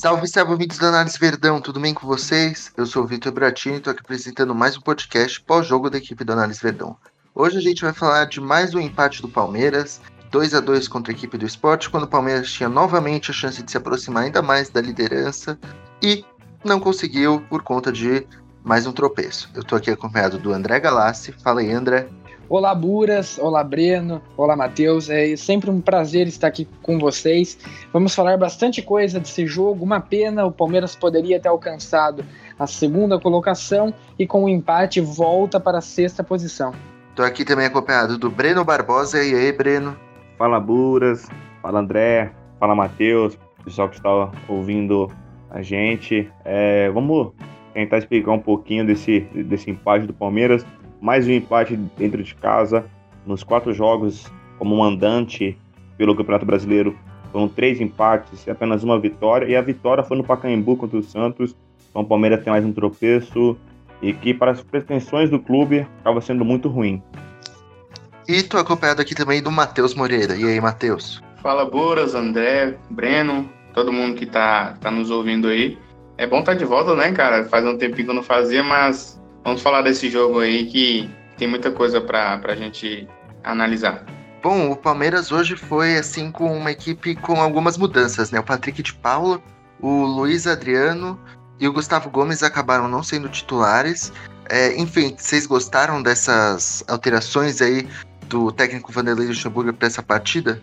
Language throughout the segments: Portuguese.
Salve, salve, ouvintes da Análise Verdão, tudo bem com vocês? Eu sou o Vitor Bratini e estou aqui apresentando mais um podcast pós-jogo da equipe da Análise Verdão. Hoje a gente vai falar de mais um empate do Palmeiras, 2 a 2 contra a equipe do esporte, quando o Palmeiras tinha novamente a chance de se aproximar ainda mais da liderança e não conseguiu por conta de mais um tropeço. Eu estou aqui acompanhado do André Galassi. Fala aí, André. Olá, Buras. Olá, Breno. Olá, Matheus. É sempre um prazer estar aqui com vocês. Vamos falar bastante coisa desse jogo. Uma pena, o Palmeiras poderia ter alcançado a segunda colocação e com o empate volta para a sexta posição. Estou aqui também acompanhado do Breno Barbosa. E aí, Breno? Fala, Buras. Fala, André. Fala, Matheus. Pessoal que está ouvindo a gente. É, vamos tentar explicar um pouquinho desse, desse empate do Palmeiras mais um empate dentro de casa. Nos quatro jogos como mandante pelo Campeonato Brasileiro, foram três empates e apenas uma vitória. E a vitória foi no Pacaembu contra o Santos. Então o Palmeiras tem mais um tropeço e que, para as pretensões do clube, acaba sendo muito ruim. E tô acompanhado aqui também do Matheus Moreira. E aí, Matheus? Fala, Boras, André, Breno, todo mundo que tá, tá nos ouvindo aí. É bom estar tá de volta, né, cara? Faz um tempinho que eu não fazia, mas Vamos falar desse jogo aí que tem muita coisa para a gente analisar. Bom, o Palmeiras hoje foi assim com uma equipe com algumas mudanças, né? O Patrick de Paula, o Luiz Adriano e o Gustavo Gomes acabaram não sendo titulares. É, enfim, vocês gostaram dessas alterações aí do técnico Vanderlei Luxemburgo para essa partida?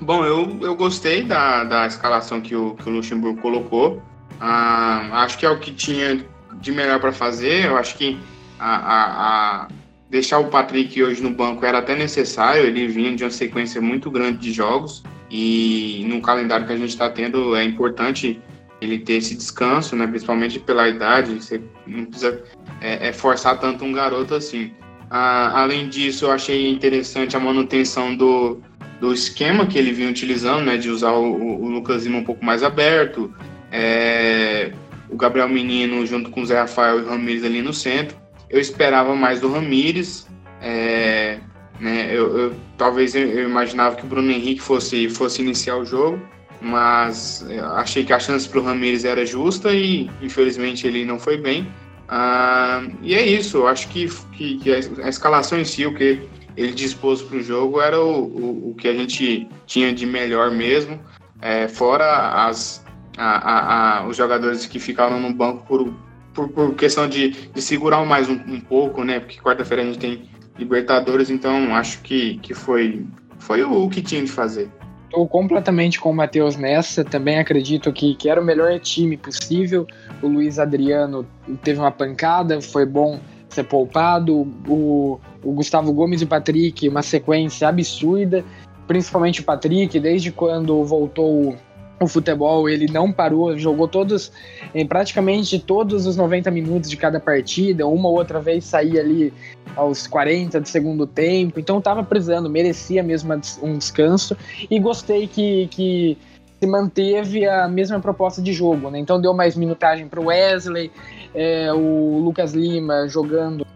Bom, eu, eu gostei da, da escalação que o, que o Luxemburgo colocou. Ah, acho que é o que tinha de melhor para fazer. Eu acho que a, a, a, deixar o Patrick hoje no banco era até necessário. Ele vinha de uma sequência muito grande de jogos e no calendário que a gente está tendo é importante ele ter esse descanso, né? Principalmente pela idade. Você não precisa é, é forçar tanto um garoto assim. Além disso, eu achei interessante a manutenção do, do esquema que ele vinha utilizando, né? De usar o, o Lucas Lima um pouco mais aberto. É, o Gabriel Menino junto com o Zé Rafael e o Ramires ali no centro. Eu esperava mais do Ramires. É, né, eu, eu, talvez eu, imaginava que o Bruno Henrique fosse, fosse iniciar o jogo, mas achei que a chance para o Ramires era justa e infelizmente ele não foi bem. Ah, e é isso, eu acho que, que, que, a escalação em si, o que ele dispôs para o jogo, era o, o, o, que a gente tinha de melhor mesmo, é, fora as, a, a, a, os jogadores que ficaram no banco por, por, por questão de, de segurar mais um, um pouco, né? Porque quarta-feira a gente tem Libertadores, então acho que, que foi, foi o, o que tinha de fazer. Estou completamente com o Matheus nessa. Também acredito que, que era o melhor time possível. O Luiz Adriano teve uma pancada, foi bom ser poupado. O, o Gustavo Gomes e o Patrick, uma sequência absurda. Principalmente o Patrick, desde quando voltou o futebol, ele não parou, jogou todos, em praticamente todos os 90 minutos de cada partida, uma ou outra vez saía ali aos 40 do segundo tempo, então estava precisando, merecia mesmo um descanso e gostei que, que se manteve a mesma proposta de jogo, né? Então deu mais minutagem para o Wesley, é, o Lucas Lima jogando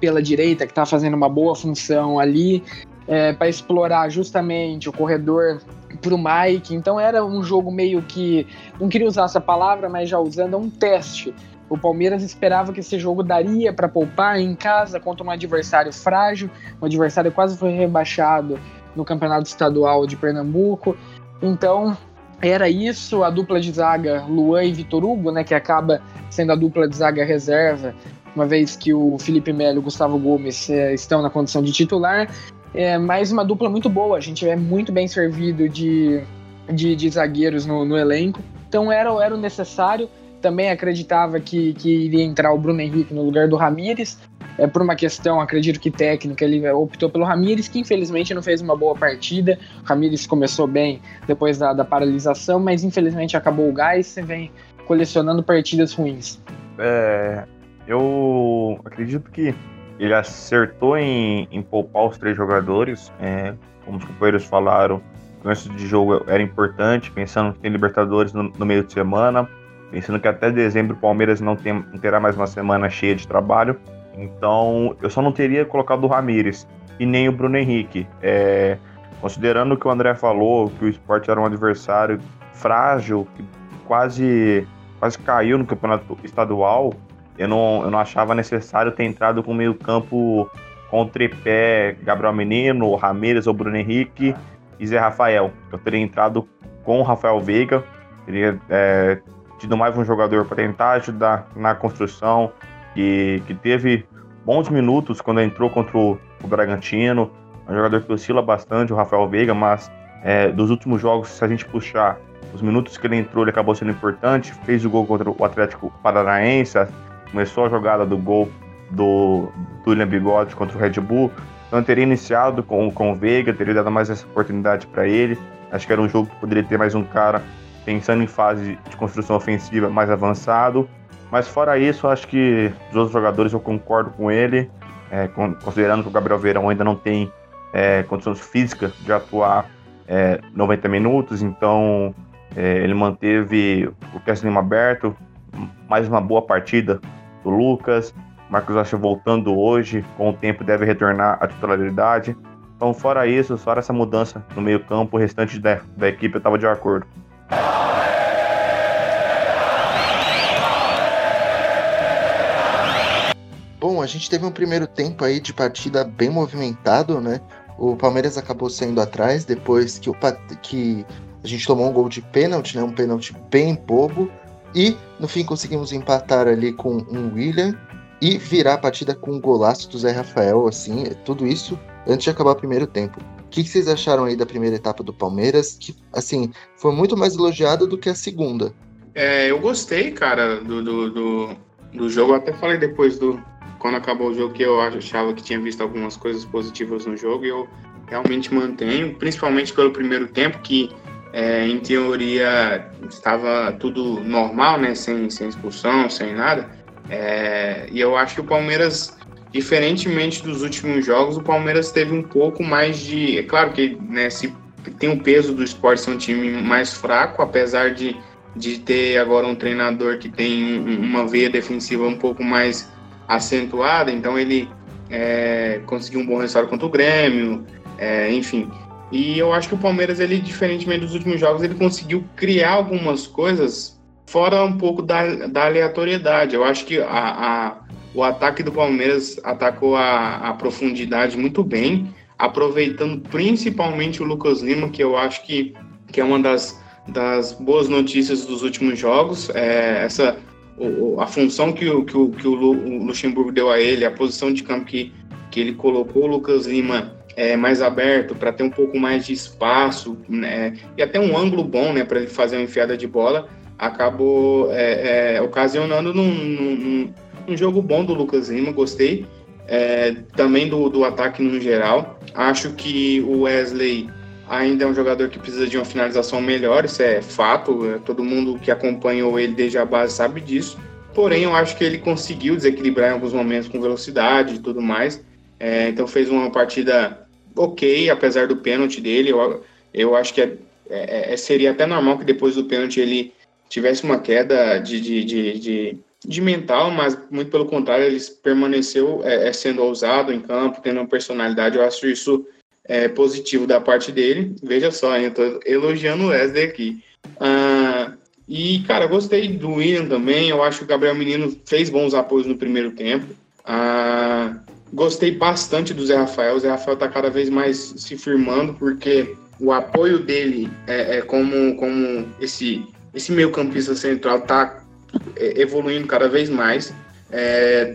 pela direita, que está fazendo uma boa função ali, é, para explorar justamente o corredor para o Mike. Então era um jogo meio que, não queria usar essa palavra, mas já usando, é um teste. O Palmeiras esperava que esse jogo daria para poupar em casa contra um adversário frágil, um adversário quase foi rebaixado no Campeonato Estadual de Pernambuco. Então, era isso, a dupla de zaga Luan e Vitor Hugo, né, que acaba sendo a dupla de zaga reserva, uma vez que o Felipe Melo e o Gustavo Gomes é, estão na condição de titular é mais uma dupla muito boa. A gente é muito bem servido de, de, de zagueiros no, no, elenco. Então era, era o necessário. Também acreditava que, que iria entrar o Bruno Henrique no lugar do Ramires. É, por uma questão, acredito que técnica, ele optou pelo Ramires, que infelizmente não fez uma boa partida. O Ramires começou bem depois da, da paralisação, mas infelizmente acabou o gás e vem colecionando partidas ruins. É, eu acredito que ele acertou em, em poupar os três jogadores, é, como os companheiros falaram, o começo de jogo era importante, pensando que tem Libertadores no, no, meio de semana, pensando que até dezembro o Palmeiras não, tem, não terá mais uma semana cheia de trabalho. Então, eu só não teria colocado o Ramires e nem o Bruno Henrique. É, considerando o que o André falou, que o esporte era um adversário frágil, que quase, quase caiu no campeonato estadual, eu não, eu não achava necessário ter entrado com meio campo com o tripé Gabriel Menino, Ramírez ou Bruno Henrique e Zé Rafael. Eu teria entrado com o Rafael Veiga, teria é, tido mais um jogador para tentar ajudar na construção, que, que teve bons minutos quando entrou contra o, o Bragantino, um jogador que oscila bastante, o Rafael Veiga, mas é, dos últimos jogos, se a gente puxar os minutos que ele entrou, ele acabou sendo importante, fez o gol contra o Atlético Paranaense, começou a jogada do gol do, do William Bigode contra o Red Bull, então teria iniciado com, com o Veiga, teria dado mais essa oportunidade para ele, acho que era um jogo que poderia ter mais um cara pensando em fase de construção ofensiva mais avançado, mas fora isso, acho que os outros jogadores eu concordo com ele, é, considerando que o Gabriel Verão ainda não tem é, condições físicas de atuar é, 90 minutos, então é, ele manteve o Kesslin aberto, mais uma boa partida do Lucas, Marcos Rocha voltando hoje, com o tempo deve retornar à titularidade. Então, fora isso, fora essa mudança no meio campo, o restante da, da equipe estava de acordo. Bom, a gente teve um primeiro tempo aí de partida bem movimentado, né? O Palmeiras acabou saindo atrás depois que, o, que a gente tomou um gol de pênalti, né? Um pênalti bem bobo. E no fim conseguimos empatar ali com um William e virar a partida com um golaço do Zé Rafael, assim, tudo isso antes de acabar o primeiro tempo. O que, vocês acharam aí da primeira etapa do Palmeiras? Que, assim, foi muito mais elogiada do que a segunda. É, eu gostei, cara, do, do, do, do jogo. Eu até falei depois do, quando acabou o jogo que eu achava que tinha visto algumas coisas positivas no jogo e eu realmente mantenho, principalmente pelo primeiro tempo, que é, em teoria estava tudo normal, né, sem, sem expulsão, sem nada. É, e eu acho que o Palmeiras, diferentemente dos últimos jogos, o Palmeiras teve um pouco mais de. É claro que né, se tem o peso do esporte ser um time mais fraco, apesar de, de ter agora um treinador que tem uma veia defensiva um pouco mais acentuada, então ele é, conseguiu um bom resultado contra o Grêmio, é, enfim. E eu acho que o Palmeiras, ele, diferentemente dos últimos jogos, ele conseguiu criar algumas coisas fora um pouco da, da aleatoriedade. Eu acho que a, a, o ataque do Palmeiras atacou a, a profundidade muito bem, aproveitando principalmente o Lucas Lima, que eu acho que, que é uma das, das boas notícias dos últimos jogos. É, essa a função que o, que, o, que o Luxemburgo deu a ele, a posição de campo que, que ele colocou o Lucas Lima é, mais aberto para ter um pouco mais de espaço né, e até um ângulo bom né, para ele fazer uma enfiada de bola, acabou é, é, ocasionando num, num, num, jogo bom do Lucas Lima, gostei. É, também do, do ataque no geral. Acho que o Wesley ainda é um jogador que precisa de uma finalização melhor, isso é fato, é, todo mundo que acompanhou ele desde a base sabe disso. Porém, eu acho que ele conseguiu desequilibrar em alguns momentos com velocidade e tudo mais. É, então fez uma partida ok, apesar do pênalti dele. Eu, eu acho que é, é, é seria até normal que depois do pênalti ele tivesse uma queda de, de, de, de, de mental, mas muito pelo contrário, ele permaneceu é, é sendo ousado em campo, tendo uma personalidade. Eu acho isso é, positivo da parte dele. Veja só, eu tô elogiando o Wesley aqui. Ah, e, cara, gostei do William também. Eu acho que o Gabriel Menino fez bons apoios no primeiro tempo. Ah, gostei bastante do Zé Rafael. O Zé Rafael tá cada vez mais se firmando, porque o apoio dele é, é como, como esse, esse meio campista central tá é, evoluindo cada vez mais. É,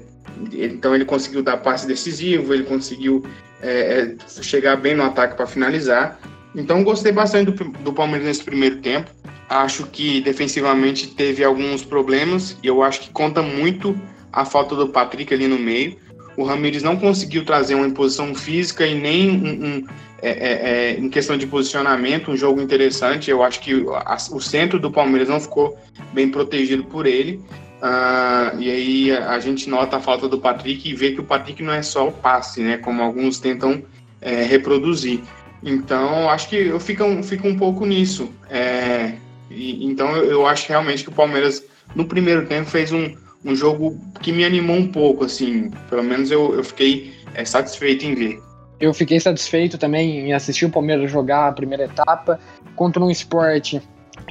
então ele conseguiu dar passe decisivo, ele conseguiu é, é, chegar bem no ataque para finalizar. Então gostei bastante do, do Palmeiras nesse primeiro tempo. Acho que defensivamente teve alguns problemas e eu acho que conta muito a falta do Patrick ali no meio. O Ramires não conseguiu trazer uma imposição física e nem um, um é, é, é, em questão de posicionamento, um jogo interessante. Eu acho que a, o centro do Palmeiras não ficou bem protegido por ele. Uh, e aí a, a, gente nota a falta do Patrick e vê que o Patrick não é só o passe, né? Como alguns tentam é, reproduzir. Então, acho que eu fico, fico um pouco nisso. É, e, então, eu, eu, acho realmente que o Palmeiras, no primeiro tempo, fez um, um jogo que me animou um pouco, assim. Pelo menos eu, eu fiquei é, satisfeito em ver. Eu fiquei satisfeito também em assistir o Palmeiras jogar a primeira etapa contra um esporte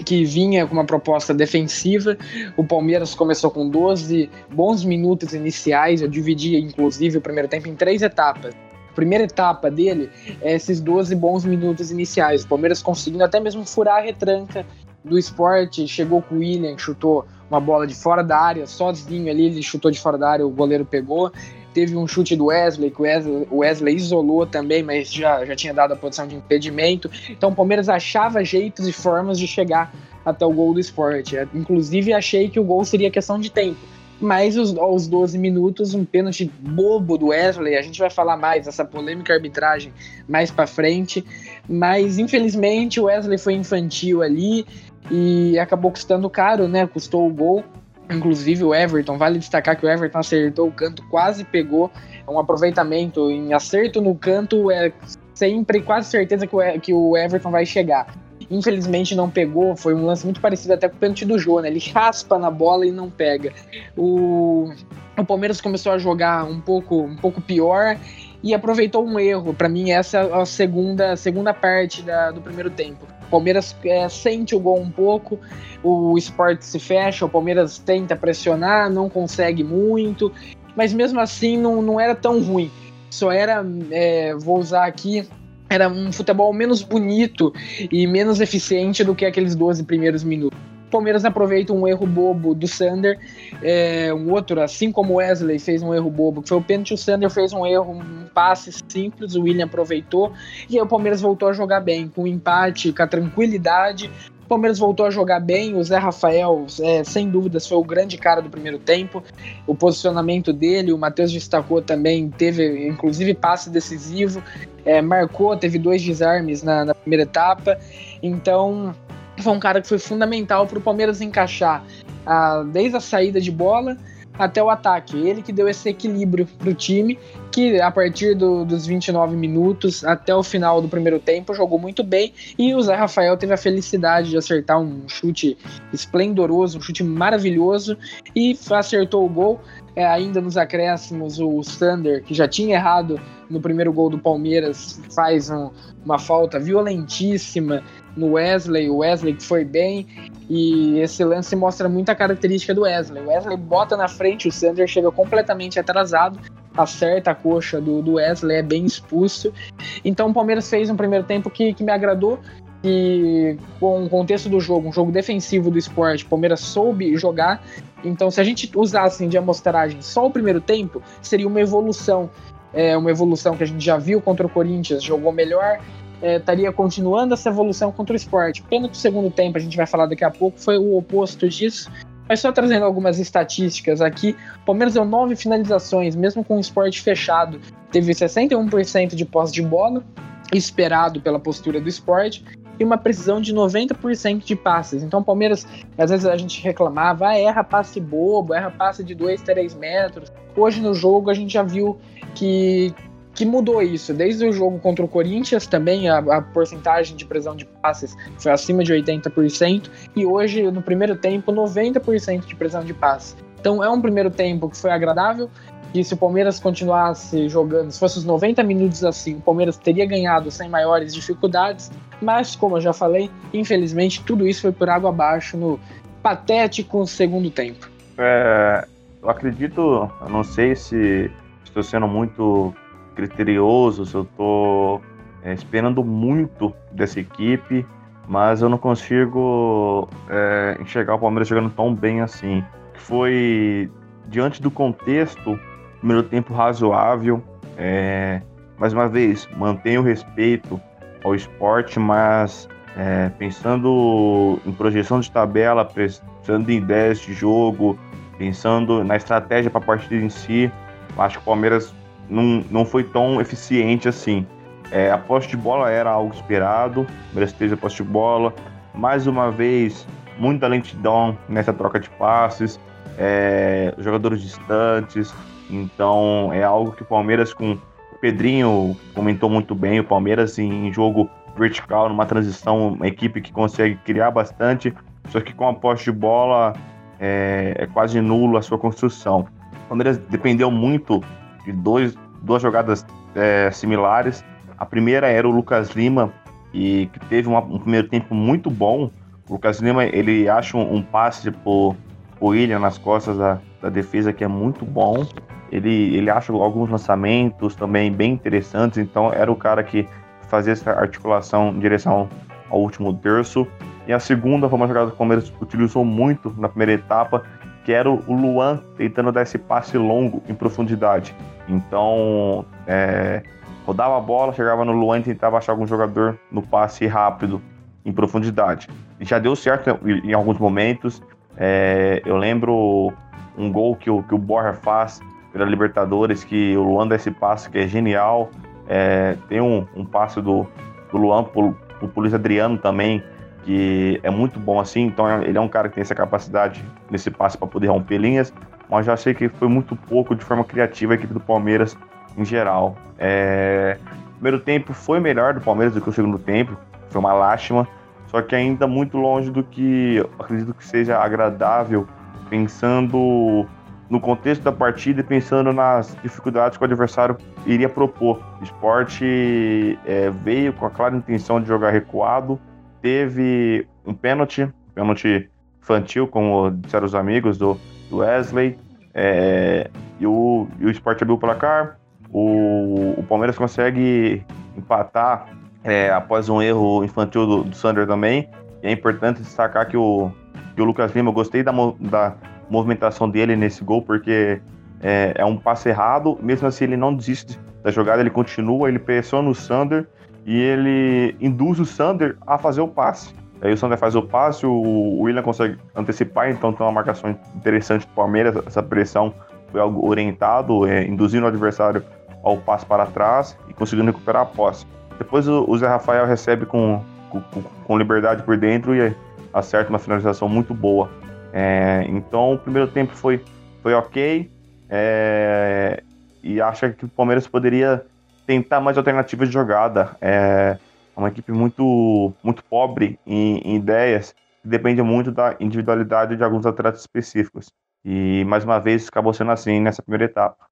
que vinha com uma proposta defensiva. O Palmeiras começou com 12 bons minutos iniciais. Eu dividi, inclusive, o primeiro tempo em três etapas. Primeira etapa dele é esses 12 bons minutos iniciais. O Palmeiras conseguindo até mesmo furar a retranca do esporte. Chegou com o William, chutou uma bola de fora da área, sozinho ali, ele chutou de fora da área, o goleiro pegou. Teve um chute do Wesley, que o Wesley, Wesley isolou também, mas já, já tinha dado a posição de impedimento. Então o Palmeiras achava jeitos e formas de chegar até o gol do esporte. Inclusive, achei que o gol seria questão de tempo. Mas os, aos 12 minutos, um pênalti bobo do Wesley. A gente vai falar mais dessa polêmica arbitragem mais para frente. Mas infelizmente o Wesley foi infantil ali e acabou custando caro, né? Custou o gol. Inclusive o Everton, vale destacar que o Everton acertou o canto, quase pegou. É um aproveitamento em acerto no canto, é sempre quase certeza que o, Everton vai chegar. Infelizmente não pegou, foi um lance muito parecido até com o pênalti do Jô, né? Ele raspa na bola e não pega. O, o Palmeiras começou a jogar um pouco, um pouco pior e aproveitou um erro. Para mim, essa é a segunda, segunda parte da, do primeiro tempo. Palmeiras é, sente o gol um pouco, o esporte se fecha, o Palmeiras tenta pressionar, não consegue muito, mas mesmo assim não, não era tão ruim. Só era, é, vou usar aqui era um futebol menos bonito e menos eficiente do que aqueles 12 primeiros minutos. O Palmeiras aproveita um erro bobo do Sander, é, um outro, assim como o Wesley fez um erro bobo, que foi o pênalti, o Sander fez um erro, um passe simples, o William aproveitou, e aí o Palmeiras voltou a jogar bem, com empate, com a tranquilidade, Palmeiras voltou a jogar bem. O Zé Rafael, é, sem dúvidas, foi o grande cara do primeiro tempo. O posicionamento dele, o Matheus destacou também, teve inclusive passe decisivo, é, marcou, teve dois desarmes na, na primeira etapa. Então, foi um cara que foi fundamental para o Palmeiras encaixar a, desde a saída de bola até o ataque. Ele que deu esse equilíbrio para o time, que a partir do, dos 29 minutos até o final do primeiro tempo jogou muito bem. E o Zé Rafael teve a felicidade de acertar um chute esplendoroso, um chute maravilhoso e acertou o gol. É, ainda nos acréscimos, o Sander, que já tinha errado no primeiro gol do Palmeiras, faz um, uma falta violentíssima no Wesley. O Wesley que foi bem. E esse lance mostra muita característica do Wesley. O Wesley bota na frente, o Sander chega completamente atrasado, acerta a coxa do, do Wesley, é bem expulso. Então o Palmeiras fez um primeiro tempo que, que me agradou. E com o contexto do jogo, um jogo defensivo do esporte, o Palmeiras soube jogar. Então, se a gente usasse de amostragem só o primeiro tempo, seria uma evolução. É uma evolução que a gente já viu contra o Corinthians, jogou melhor, é, estaria continuando essa evolução contra o esporte. Pena que o segundo tempo, a gente vai falar daqui a pouco, foi o oposto disso. Mas só trazendo algumas estatísticas aqui, o Palmeiras deu nove finalizações, mesmo com o esporte fechado. Teve 61% de posse de bola, esperado pela postura do esporte, e uma precisão de 90% de passes. Então o Palmeiras, às vezes a gente reclamava, ah, erra passe bobo, erra passe de 2, 3 metros. Hoje no jogo a gente já viu que, que mudou isso. Desde o jogo contra o Corinthians também a, a porcentagem de precisão de passes foi acima de 80% e hoje no primeiro tempo 90% de precisão de passes. Então é um primeiro tempo que foi agradável e se o Palmeiras continuasse jogando, se fosse os 90 minutos assim, o Palmeiras teria ganhado sem maiores dificuldades, mas como eu já falei, infelizmente tudo isso foi por água abaixo no patético segundo tempo. É, eu acredito, eu não sei se estou sendo muito criterioso, eu estou é, esperando muito dessa equipe, mas eu não consigo é, enxergar o Palmeiras jogando tão bem assim. Foi diante do contexto, primeiro tempo razoável. É, mais uma vez, mantém o respeito ao esporte, mas é, pensando em projeção de tabela, pensando em ideias de jogo, pensando na estratégia para a partida em si, acho que o Palmeiras não, não foi tão eficiente assim. É, a posse de bola era algo esperado, o Palmeiras teve a posse de bola. Mais uma vez, muita lentidão nessa troca de passes, é, jogadores distantes. Então é algo que o Palmeiras com o Pedrinho comentou muito bem. O Palmeiras em jogo vertical, numa transição, uma equipe que consegue criar bastante, só que com a posse de bola é, é quase nulo a sua construção. O Palmeiras dependeu muito de dois, duas jogadas é, similares. A primeira era o Lucas Lima, e que teve uma, um primeiro tempo muito bom, O Lucas Lima, ele acha um, um passe pro, pro William nas costas da, da defesa que é muito bom. Ele, ele acha alguns lançamentos também bem interessantes, então era o cara que fazia essa articulação em direção ao último terço. E a segunda foi uma jogada que o Palmeiras utilizou muito na primeira etapa, que era o Luan tentando dar esse passe longo em profundidade. Então, é, rodava a bola, chegava no Luan e tentava achar algum jogador no passe rápido, em profundidade. E já deu certo em alguns momentos. É, eu lembro um gol que o, que o Borja faz pela Libertadores, que o Luan dá esse passe que é genial. É, tem um, um passe do, do Luan pro Luiz Adriano também, que é muito bom assim. Então ele é um cara que tem essa capacidade nesse passe para poder romper linhas. Mas já achei que foi muito pouco de forma criativa a equipe do Palmeiras em geral. É, primeiro tempo foi melhor do Palmeiras do que o segundo tempo, foi uma lástima, só que ainda muito longe do que acredito que seja agradável, pensando no contexto da partida e pensando nas dificuldades que o adversário iria propor. O esporte é, veio com a clara intenção de jogar recuado, teve um pênalti, pênalti infantil, como disseram os amigos do, do Wesley, é, e, o, e o esporte abriu o placar. O, o Palmeiras consegue empatar é, após um erro infantil do, do Sander também. E é importante destacar que o, que o Lucas Lima, eu gostei da, da movimentação dele nesse gol, porque é, é, um passe errado, mesmo assim ele não desiste da jogada, ele continua, ele pressiona o Sander e ele induz o Sander a fazer o passe. Aí o Sander faz o passe, o William consegue antecipar, então tem uma marcação interessante do Palmeiras, essa pressão foi algo orientado, é, induzindo o adversário ao passe para trás e conseguindo recuperar a posse. Depois o, Zé Rafael recebe com, com, com, liberdade por dentro e acerta uma finalização muito boa. É, então o primeiro tempo foi, foi ok é, e acha que o Palmeiras poderia tentar mais alternativas de jogada. É uma equipe muito, muito pobre em, em ideias, que depende muito da individualidade de alguns atletas específicos. E mais uma vez acabou sendo assim nessa primeira etapa.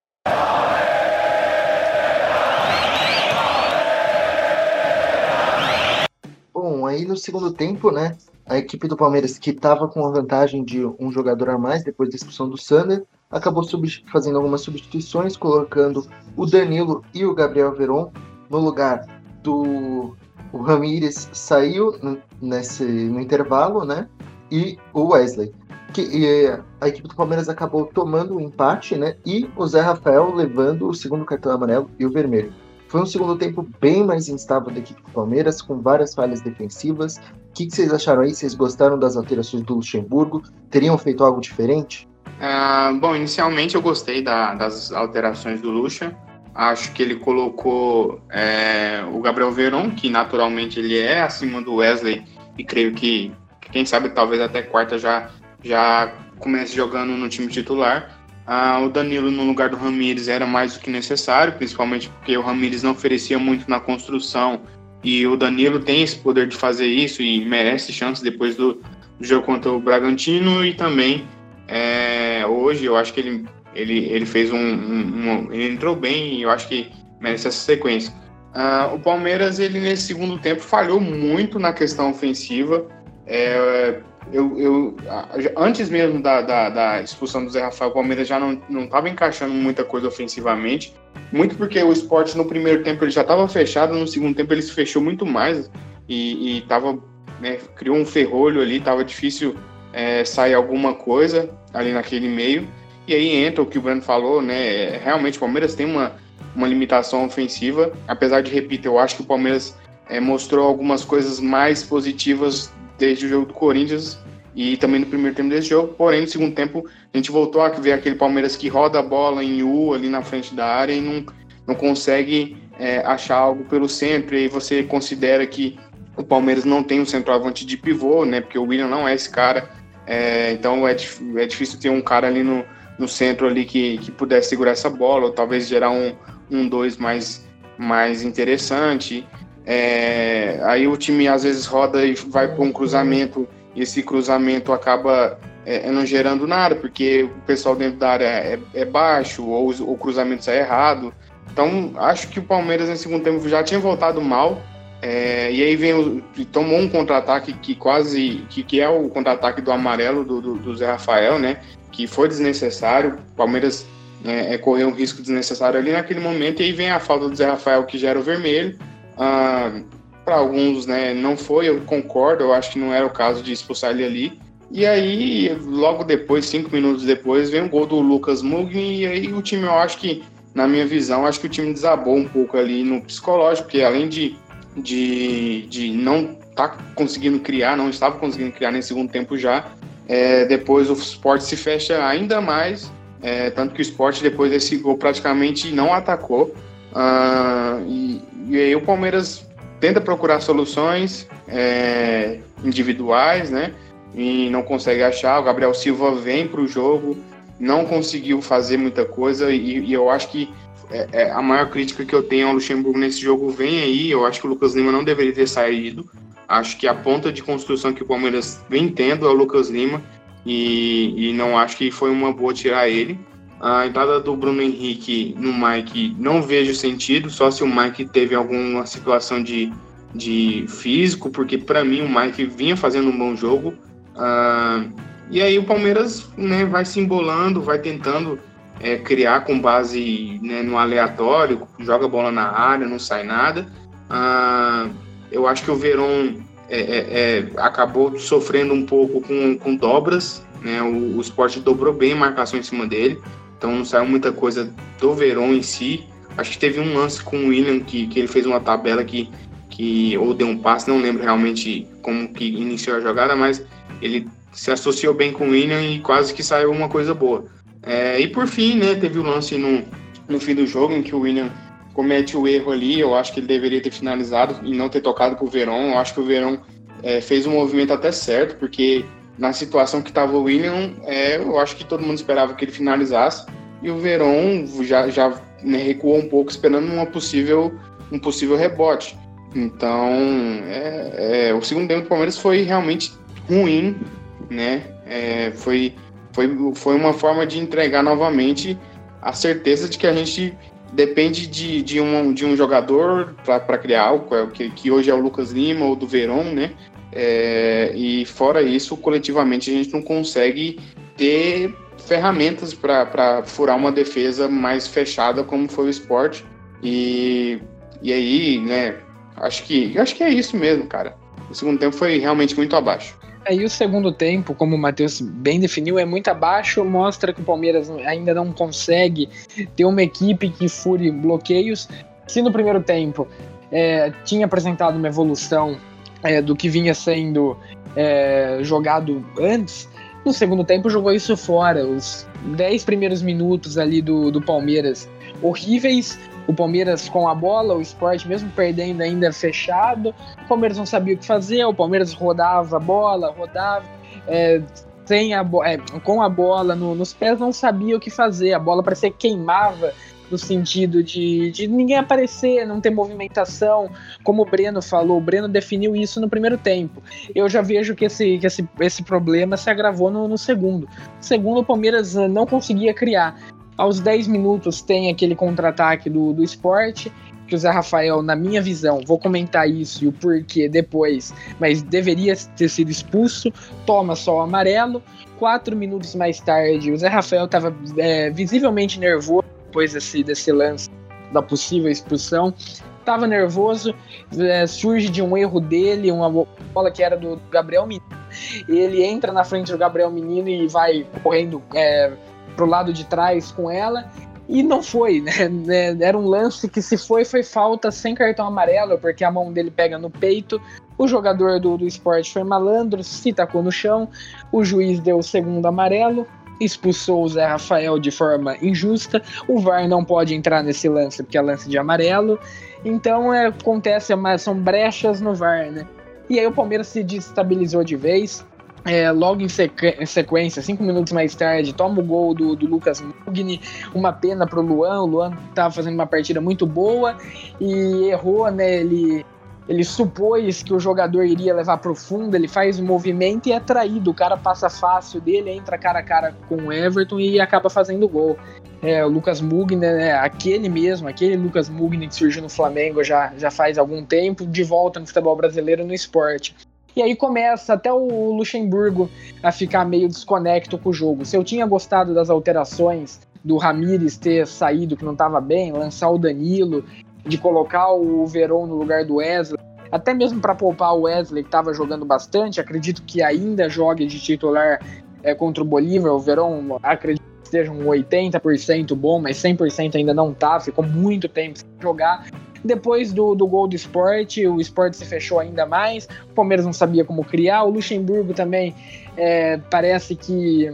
Bom, aí no segundo tempo, né, a equipe do Palmeiras, que estava com a vantagem de um jogador a mais depois da expulsão do Sander, acabou fazendo algumas substituições, colocando o Danilo e o Gabriel Veron no lugar do o Ramires saiu nesse no intervalo, né? E o Wesley que e, a equipe do Palmeiras acabou tomando o um empate, né? E o Zé Rafael levando o segundo cartão amarelo e o vermelho. Foi um segundo tempo bem mais instável da equipe do Palmeiras, com várias falhas defensivas. O que, que vocês acharam aí? Vocês gostaram das alterações do Luxemburgo? Teriam feito algo diferente? Uh, bom, inicialmente eu gostei da, das alterações do Lucha. Acho que ele colocou é, o Gabriel Veron, que naturalmente ele é acima do Wesley, e creio que, quem sabe, talvez até quarta já já comece jogando no time titular. Ah, o Danilo no lugar do Ramires era mais do que necessário, principalmente porque o Ramires não oferecia muito na construção e o Danilo tem esse poder de fazer isso e merece chance depois do, do jogo contra o Bragantino e também é, hoje eu acho que ele, ele, ele fez um, um, um, ele entrou bem e eu acho que merece essa sequência. Ah, o Palmeiras ele nesse segundo tempo falhou muito na questão ofensiva, é, eu, eu antes mesmo da, da, da, expulsão do Zé Rafael, o Palmeiras já não estava encaixando muita coisa ofensivamente. Muito porque o esporte no primeiro tempo ele já estava fechado, no segundo tempo ele se fechou muito mais e, e tava, né, criou um ferrolho ali, estava difícil é, sair alguma coisa ali naquele meio. E aí entra o que o Breno falou, né? Realmente o Palmeiras tem uma, uma limitação ofensiva. Apesar de, repito, eu acho que o Palmeiras é, mostrou algumas coisas mais positivas desde o jogo do Corinthians e também no primeiro tempo desse jogo. Porém, no segundo tempo, a gente voltou a ver aquele Palmeiras que roda a bola em U ali na frente da área e não, não consegue é, achar algo pelo centro. E aí você considera que o Palmeiras não tem um centroavante de pivô, né? Porque o William não é esse cara. É, então é, é difícil ter um cara ali no, no centro ali que, que pudesse segurar essa bola, ou talvez gerar um, um dois mais, mais interessante. É, aí o time às vezes roda e vai para um cruzamento e esse cruzamento acaba é, é, não gerando nada, porque o pessoal dentro da área é, é baixo ou o cruzamento sai errado. Então acho que o Palmeiras no segundo tempo já tinha voltado mal É, e aí vem o, tomou um contra-ataque que quase que, que é o contra-ataque do amarelo do, do, do, Zé Rafael, né? Que foi desnecessário. Palmeiras é, é, correu um risco desnecessário ali naquele momento. E aí vem a falta do Zé Rafael que já era o vermelho. Ah, Para alguns, né? Não foi. Eu concordo. Eu acho que não era o caso de expulsar ele ali. E aí, logo depois, cinco minutos depois, vem o gol do Lucas Mugni. E aí o time, eu acho que, na minha visão, acho que o time desabou um pouco ali no psicológico, porque além de de, de não tá conseguindo criar, não estava conseguindo criar nesse segundo tempo já. É, depois o esporte se fecha ainda mais, é, tanto que o esporte depois desse gol praticamente não atacou. Uh, e, e, aí o Palmeiras tenta procurar soluções é, individuais, né? E não consegue achar. O Gabriel Silva vem para o jogo, não conseguiu fazer muita coisa e, e eu acho que é, é, a maior crítica que eu tenho ao Luxemburgo nesse jogo vem aí. Eu acho que o Lucas Lima não deveria ter saído. Acho que a ponta de construção que o Palmeiras vem tendo é o Lucas Lima. E, e não acho que foi uma boa tirar ele. A entrada do Bruno Henrique no Mike não vejo sentido, só se o Mike teve alguma situação de, de físico, porque para mim o Mike vinha fazendo um bom jogo. Uh, e aí o Palmeiras né, vai se embolando, vai tentando é, criar com base né, no aleatório, joga bola na área, não sai nada. Ah, eu acho que o Verón é, é, é, acabou sofrendo um pouco com, com dobras, né? O, o esporte dobrou bem a marcação em cima dele, então não saiu muita coisa do Verón em si. Acho que teve um lance com o William que, que ele fez uma tabela que, que ou deu um passe, não lembro realmente como que iniciou a jogada, mas ele se associou bem com o William e quase que saiu uma coisa boa. É, e por fim, né, teve o lance no, no fim do jogo em que o William comete o erro ali. Eu acho que ele deveria ter finalizado e não ter tocado pro Verão. Eu acho que o Verão é, fez um movimento até certo, porque na situação que estava o William, é, eu acho que todo mundo esperava que ele finalizasse. E o Verón já, já né, recuou um pouco, esperando uma possível, um possível rebote. Então, é, é, o segundo tempo do Palmeiras foi realmente ruim, né? É, foi foi, foi uma forma de entregar novamente a certeza de que a gente depende de, de, um, de um jogador para criar algo, é que, que hoje é o Lucas Lima ou do Verón, né? É, e fora isso, coletivamente a gente não consegue ter ferramentas para furar uma defesa mais fechada como foi o esporte. E, e aí, né, acho que, acho que é isso mesmo, cara. O segundo tempo foi realmente muito abaixo. Aí o segundo tempo, como o Matheus bem definiu, é muito abaixo, mostra que o Palmeiras ainda não consegue ter uma equipe que fure bloqueios. Se no primeiro tempo é, tinha apresentado uma evolução é, do que vinha sendo é, jogado antes, no segundo tempo jogou isso fora. Os 10 primeiros minutos ali do, do Palmeiras horríveis, o Palmeiras com a bola, o esporte mesmo perdendo ainda fechado, o Palmeiras não sabia o que fazer, o Palmeiras rodava a bola, rodava, é, sem a é, com a bola no, nos pés não sabia o que fazer, a bola parecia que queimava no sentido de, de ninguém aparecer, não ter movimentação, como o Breno falou, o Breno definiu isso no primeiro tempo. Eu já vejo que esse, que esse, esse problema se agravou no, no segundo. Segundo, o Palmeiras não conseguia criar. Aos 10 minutos tem aquele contra-ataque do, do esporte, que o Zé Rafael, na minha visão, vou comentar isso e o porquê depois, mas deveria ter sido expulso, toma só o amarelo. Quatro minutos mais tarde, o Zé Rafael estava é, visivelmente nervoso depois desse, desse lance da possível expulsão. Estava nervoso, é, surge de um erro dele, uma bola que era do Gabriel Menino. Ele entra na frente do Gabriel Menino e vai correndo é, pro lado de trás com ela. E não foi, né? É, era um lance que se foi, foi falta sem cartão amarelo, porque a mão dele pega no peito. O jogador do, do esporte foi malandro, se tacou no chão. O juiz deu o segundo amarelo, expulsou o Zé Rafael de forma injusta. O VAR não pode entrar nesse lance porque é lance de amarelo. Então é, acontece, são brechas no VAR, né? E aí o Palmeiras se destabilizou de vez. É, logo em, sequência, cinco minutos mais tarde, toma o gol do, do Lucas Mugni, uma pena pro Luan, o Luan estava fazendo uma partida muito boa e errou, né, ele ele supôs que o jogador iria levar para o fundo, ele faz o movimento e é traído. O cara passa fácil dele, entra cara a cara com o Everton e acaba fazendo gol. É, o Lucas Mugni, né, aquele mesmo, aquele Lucas Mugni que surgiu no Flamengo já, já faz algum tempo, de volta no futebol brasileiro no esporte. E aí começa até o Luxemburgo a ficar meio desconecto com o jogo. Se eu tinha gostado das alterações do Ramires ter saído que não estava bem, lançar o Danilo, de colocar o Verón no lugar do Wesley, até mesmo para poupar o Wesley que estava jogando bastante, acredito que ainda jogue de titular é, contra o Bolívar, o Verón acredito que esteja um 80% bom, mas 100% ainda não tá, ficou muito tempo sem jogar. Depois do, do gol do esporte, o esporte se fechou ainda mais, o Palmeiras não sabia como criar, o Luxemburgo também é, parece que,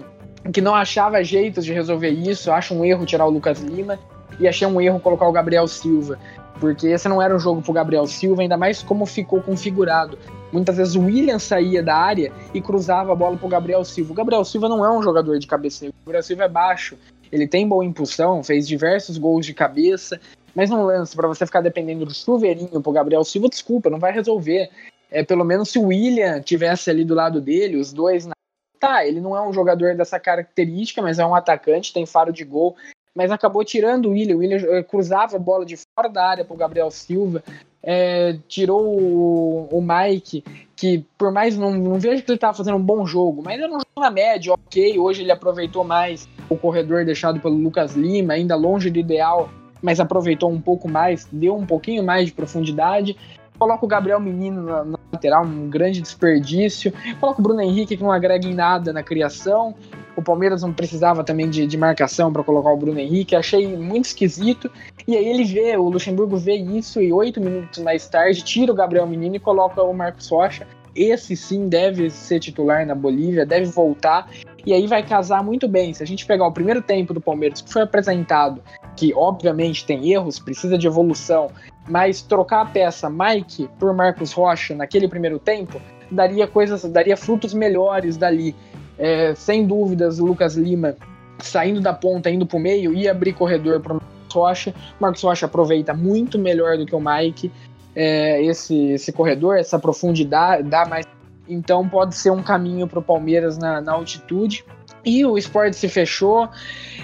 que não achava jeitos de resolver isso, acho um erro tirar o Lucas Lima. E achei um erro colocar o Gabriel Silva, porque esse não era um jogo pro Gabriel Silva, ainda mais como ficou configurado. Muitas vezes o William saía da área e cruzava a bola pro Gabriel Silva. O Gabriel Silva não é um jogador de cabeça, o Gabriel Silva é baixo, ele tem boa impulsão, fez diversos gols de cabeça, mas não lance para você ficar dependendo do chuveirinho pro Gabriel Silva, desculpa, não vai resolver. É, pelo menos se o William tivesse ali do lado dele, os dois na tá, ele não é um jogador dessa característica, mas é um atacante, tem faro de gol, mas acabou tirando o William. O William eh, cruzava a bola de fora da área para o Gabriel Silva, é, tirou o, o, Mike, que por mais não, não vejo que ele estava fazendo um bom jogo, mas era um jogo na média, ok. Hoje ele aproveitou mais o corredor deixado pelo Lucas Lima, ainda longe do ideal, mas aproveitou um pouco mais, deu um pouquinho mais de profundidade. Coloca o Gabriel Menino na, na lateral, um grande desperdício. Coloca o Bruno Henrique, que não agrega em nada na criação. O Palmeiras não precisava também de, de marcação para colocar o Bruno Henrique. Achei muito esquisito. E aí ele vê, o Luxemburgo vê isso e oito minutos mais tarde tira o Gabriel Menino e coloca o Marcos Rocha. Esse sim deve ser titular na Bolívia, deve voltar. E aí vai casar muito bem. Se a gente pegar o primeiro tempo do Palmeiras que foi apresentado, que obviamente tem erros, precisa de evolução, mas trocar a peça Mike por Marcos Rocha naquele primeiro tempo daria coisas, daria frutos melhores dali. É, sem dúvidas, o Lucas Lima saindo da ponta, indo para o meio, ia abrir corredor para Marcos Rocha. Marcos Rocha aproveita muito melhor do que o Mike é, esse, esse corredor, essa profundidade, dá mais. Então pode ser um caminho para o Palmeiras na, na altitude. E o esporte se fechou,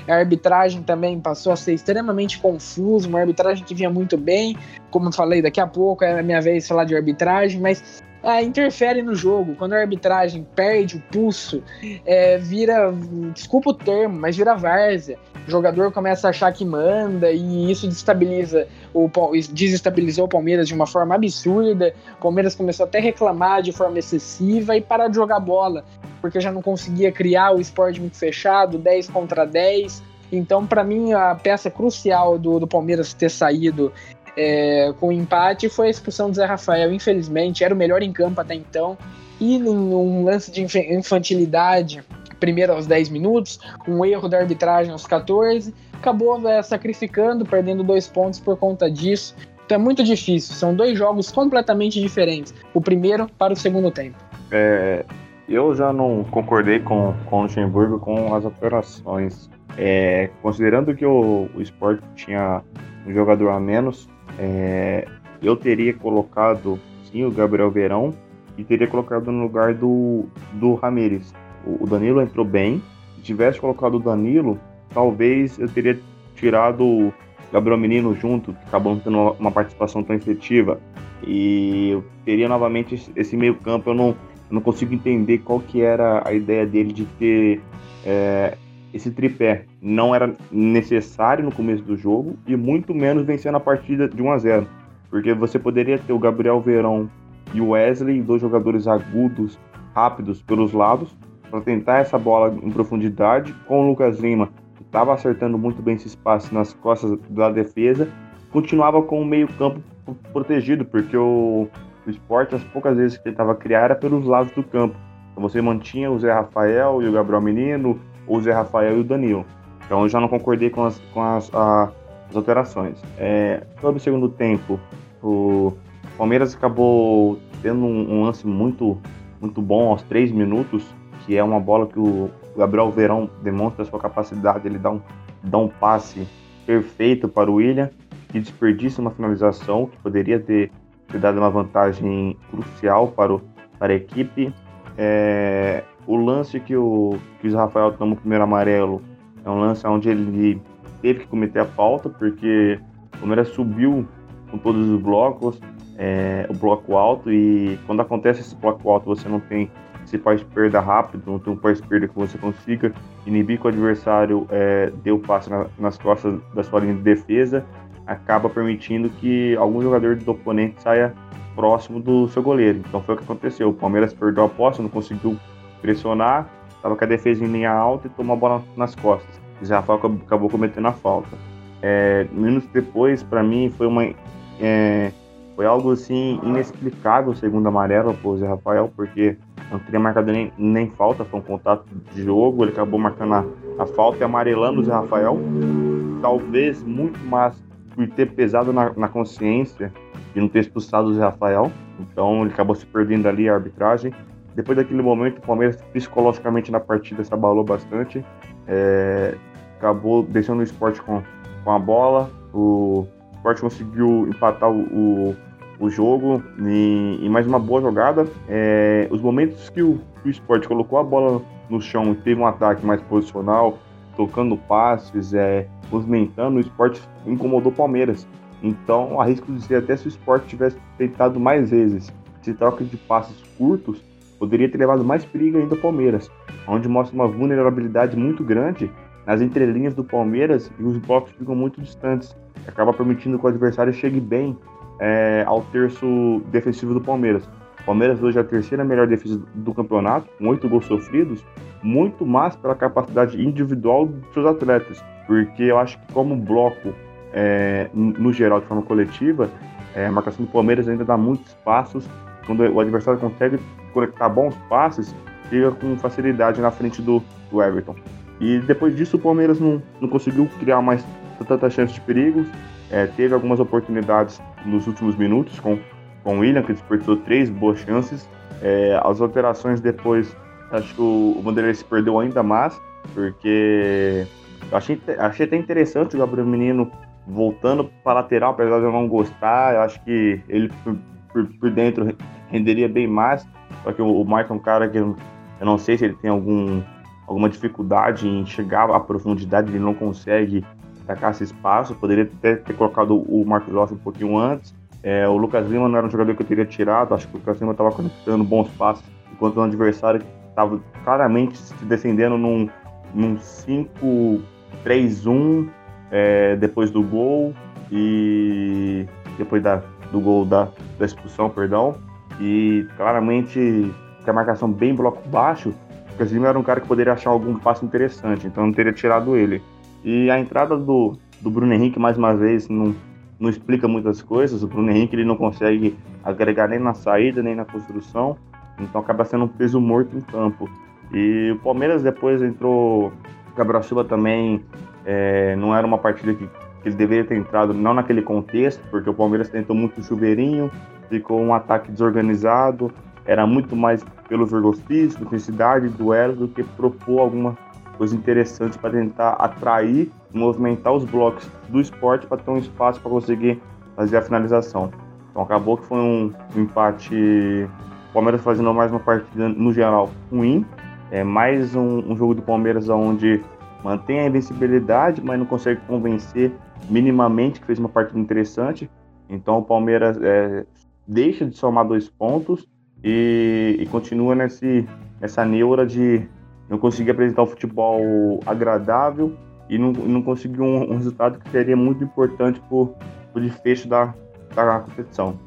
a arbitragem também passou a ser extremamente confusa, uma arbitragem que vinha muito bem. Como eu falei, daqui a pouco é a minha vez de falar de arbitragem, mas é, interfere no jogo. Quando a arbitragem perde o pulso, é, vira, desculpa o termo, mas vira várzea. O jogador começa a achar que manda e isso desestabiliza o, desestabilizou o Palmeiras de uma forma absurda. O Palmeiras começou até a reclamar de forma excessiva e parar de jogar bola, porque já não conseguia criar o esporte muito fechado, 10 contra 10. Então, para mim, a peça crucial do, do Palmeiras ter saído é, com empate foi a expulsão do Zé Rafael. Infelizmente, era o melhor em campo até então. E num lance de infantilidade, primeiro aos 10 minutos, um erro da arbitragem aos 14, acabou é, sacrificando, perdendo dois pontos por conta disso. Então é muito difícil, são dois jogos completamente diferentes. O primeiro para o segundo tempo. É, eu já não concordei com, com o Luxemburgo com as operações. É, considerando que o, o esporte tinha um jogador a menos, é, eu teria colocado sim o Gabriel Verão e teria colocado no lugar do, do Ramires. O, o Danilo entrou bem. Se tivesse colocado o Danilo, talvez eu teria tirado o Gabriel Menino junto, que acabou não tendo uma participação tão efetiva. E eu teria novamente esse meio campo. Eu não, eu não consigo entender qual que era a ideia dele de ter é, esse tripé não era necessário no começo do jogo e muito menos vencendo a partida de 1 a 0 porque você poderia ter o Gabriel Verão e o Wesley, dois jogadores agudos, rápidos pelos lados, para tentar essa bola em profundidade, com o Lucas Lima, que estava acertando muito bem esse espaço nas costas da defesa, continuava com o meio-campo protegido, porque o, o esporte, as poucas vezes que ele estava criar, era pelos lados do campo. Então você mantinha o Zé Rafael e o Gabriel Menino, o Zé Rafael e o Danilo. Então eu já não concordei com as, com as, a, as alterações. É, sobre o segundo tempo, o Palmeiras acabou tendo um, um, lance muito, muito bom aos três minutos, que é uma bola que o Gabriel Verão demonstra sua capacidade, ele dá um, dá um passe perfeito para o William, que desperdiça uma finalização que poderia ter ter dado uma vantagem crucial para, o, para a equipe. É, o lance que o, que o Rafael toma o primeiro amarelo é um lance onde ele teve que cometer a falta, porque o Palmeiras subiu com todos os blocos, é, o bloco alto, e quando acontece esse bloco alto, você não tem esse passe perda rápido, não tem um passe perda que você consiga inibir que o adversário é, dê o passe na, nas costas da sua linha de defesa, acaba permitindo que algum jogador do oponente saia próximo do seu goleiro. Então foi o que aconteceu. O Palmeiras perdeu a posse, não conseguiu pressionar, estava com a defesa em linha alta e tomou a bola nas costas. O Zé Rafael acabou cometendo a falta. É, minutos depois, para mim, foi uma é, foi algo assim inexplicável, segundo amarelo, pro Zé Rafael, porque não teria marcado nem, nem falta, foi um contato de jogo, ele acabou marcando a, a falta e amarelando o Zé Rafael. Talvez muito mais por ter pesado na, na consciência de não ter expulsado o Zé Rafael. Então ele acabou se perdendo ali a arbitragem. Depois daquele momento, o Palmeiras psicologicamente na partida se abalou bastante. É, acabou deixando o esporte com, com a bola. O esporte conseguiu empatar o, o, o jogo e, mais uma boa jogada. É, os momentos que o, o esporte colocou a bola no chão e teve um ataque mais posicional, tocando passes, é, movimentando, o esporte incomodou o Palmeiras. Então, arrisco dizer até se o esporte tivesse tentado mais vezes esse troca de passes curtos, poderia ter levado mais perigo ainda ao Palmeiras, onde mostra uma vulnerabilidade muito grande nas entrelinhas do Palmeiras e os blocos ficam muito distantes. Acaba permitindo que o adversário chegue bem é, ao terço defensivo do Palmeiras. O Palmeiras hoje é a terceira melhor defesa do campeonato, com oito gols sofridos, muito mais pela capacidade individual dos seus atletas, porque eu acho que como bloco, é, no geral, de forma coletiva, é, a marcação do Palmeiras ainda dá muitos passos. Quando o adversário consegue conectar bons passes, chega com facilidade na frente do, do Everton. E depois disso o Palmeiras não, não conseguiu criar mais tanta chance de perigos. É, teve algumas oportunidades nos últimos minutos com, com o William, que desperdiçou três boas chances. É, as alterações depois Acho que o Vanderlei se perdeu ainda mais, porque achei, achei até interessante o Gabriel Menino voltando para lateral, apesar de eu não gostar. Eu acho que ele por, por, dentro renderia bem mais. Só que o, o Michael é um cara que eu, não sei se ele tem algum, alguma dificuldade em chegar à profundidade, ele não consegue atacar esse espaço. Poderia até ter colocado o Marcos Rossi um pouquinho antes. É, o Lucas Lima não era um jogador que eu teria tirado, acho que o Lucas Lima estava conectando bons passos, enquanto o adversário estava claramente se defendendo num, num 5-3-1 é, depois do gol e depois da, do gol da, da expulsão, perdão. E claramente a marcação bem bloco baixo, o Casimiro era um cara que poderia achar algum passo interessante, então não teria tirado ele. E a entrada do, do Bruno Henrique, mais uma vez, não, não explica muitas coisas. O Bruno Henrique ele não consegue agregar nem na saída, nem na construção. Então acaba sendo um peso morto em campo. E o Palmeiras depois entrou. Gabriel Silva também é, não era uma partida que, que, ele deveria ter entrado, não naquele contexto, porque o Palmeiras tentou muito chuveirinho, ficou um ataque desorganizado, era muito mais pelo jogo físico, intensidade, duelo, do que propor alguma coisa interessante para tentar atrair, movimentar os blocos do esporte para ter um espaço para conseguir fazer a finalização. Então acabou que foi um, empate o Palmeiras fazendo mais uma partida, no geral, ruim. É mais um, um jogo do Palmeiras onde mantém a invencibilidade, mas não consegue convencer minimamente que fez uma partida interessante. Então o Palmeiras é, deixa de somar dois pontos e, e, continua nesse, nessa neura de não conseguir apresentar um futebol agradável e não, não conseguir um, um resultado que seria muito importante para o desfecho da, da competição.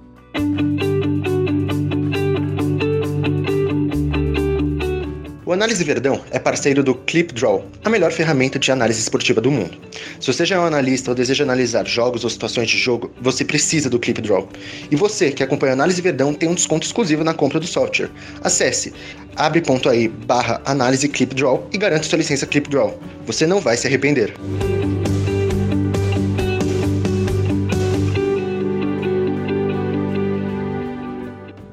O Análise Verdão é parceiro do ClipDraw, a melhor ferramenta de análise esportiva do mundo. Se você já é um analista ou deseja analisar jogos ou situações de jogo, você precisa do ClipDraw. E você que acompanha a Análise Verdão tem um desconto exclusivo na compra do software. Acesse abre.ai barra análise ClipDraw e garanta sua licença ClipDraw. Você não vai se arrepender.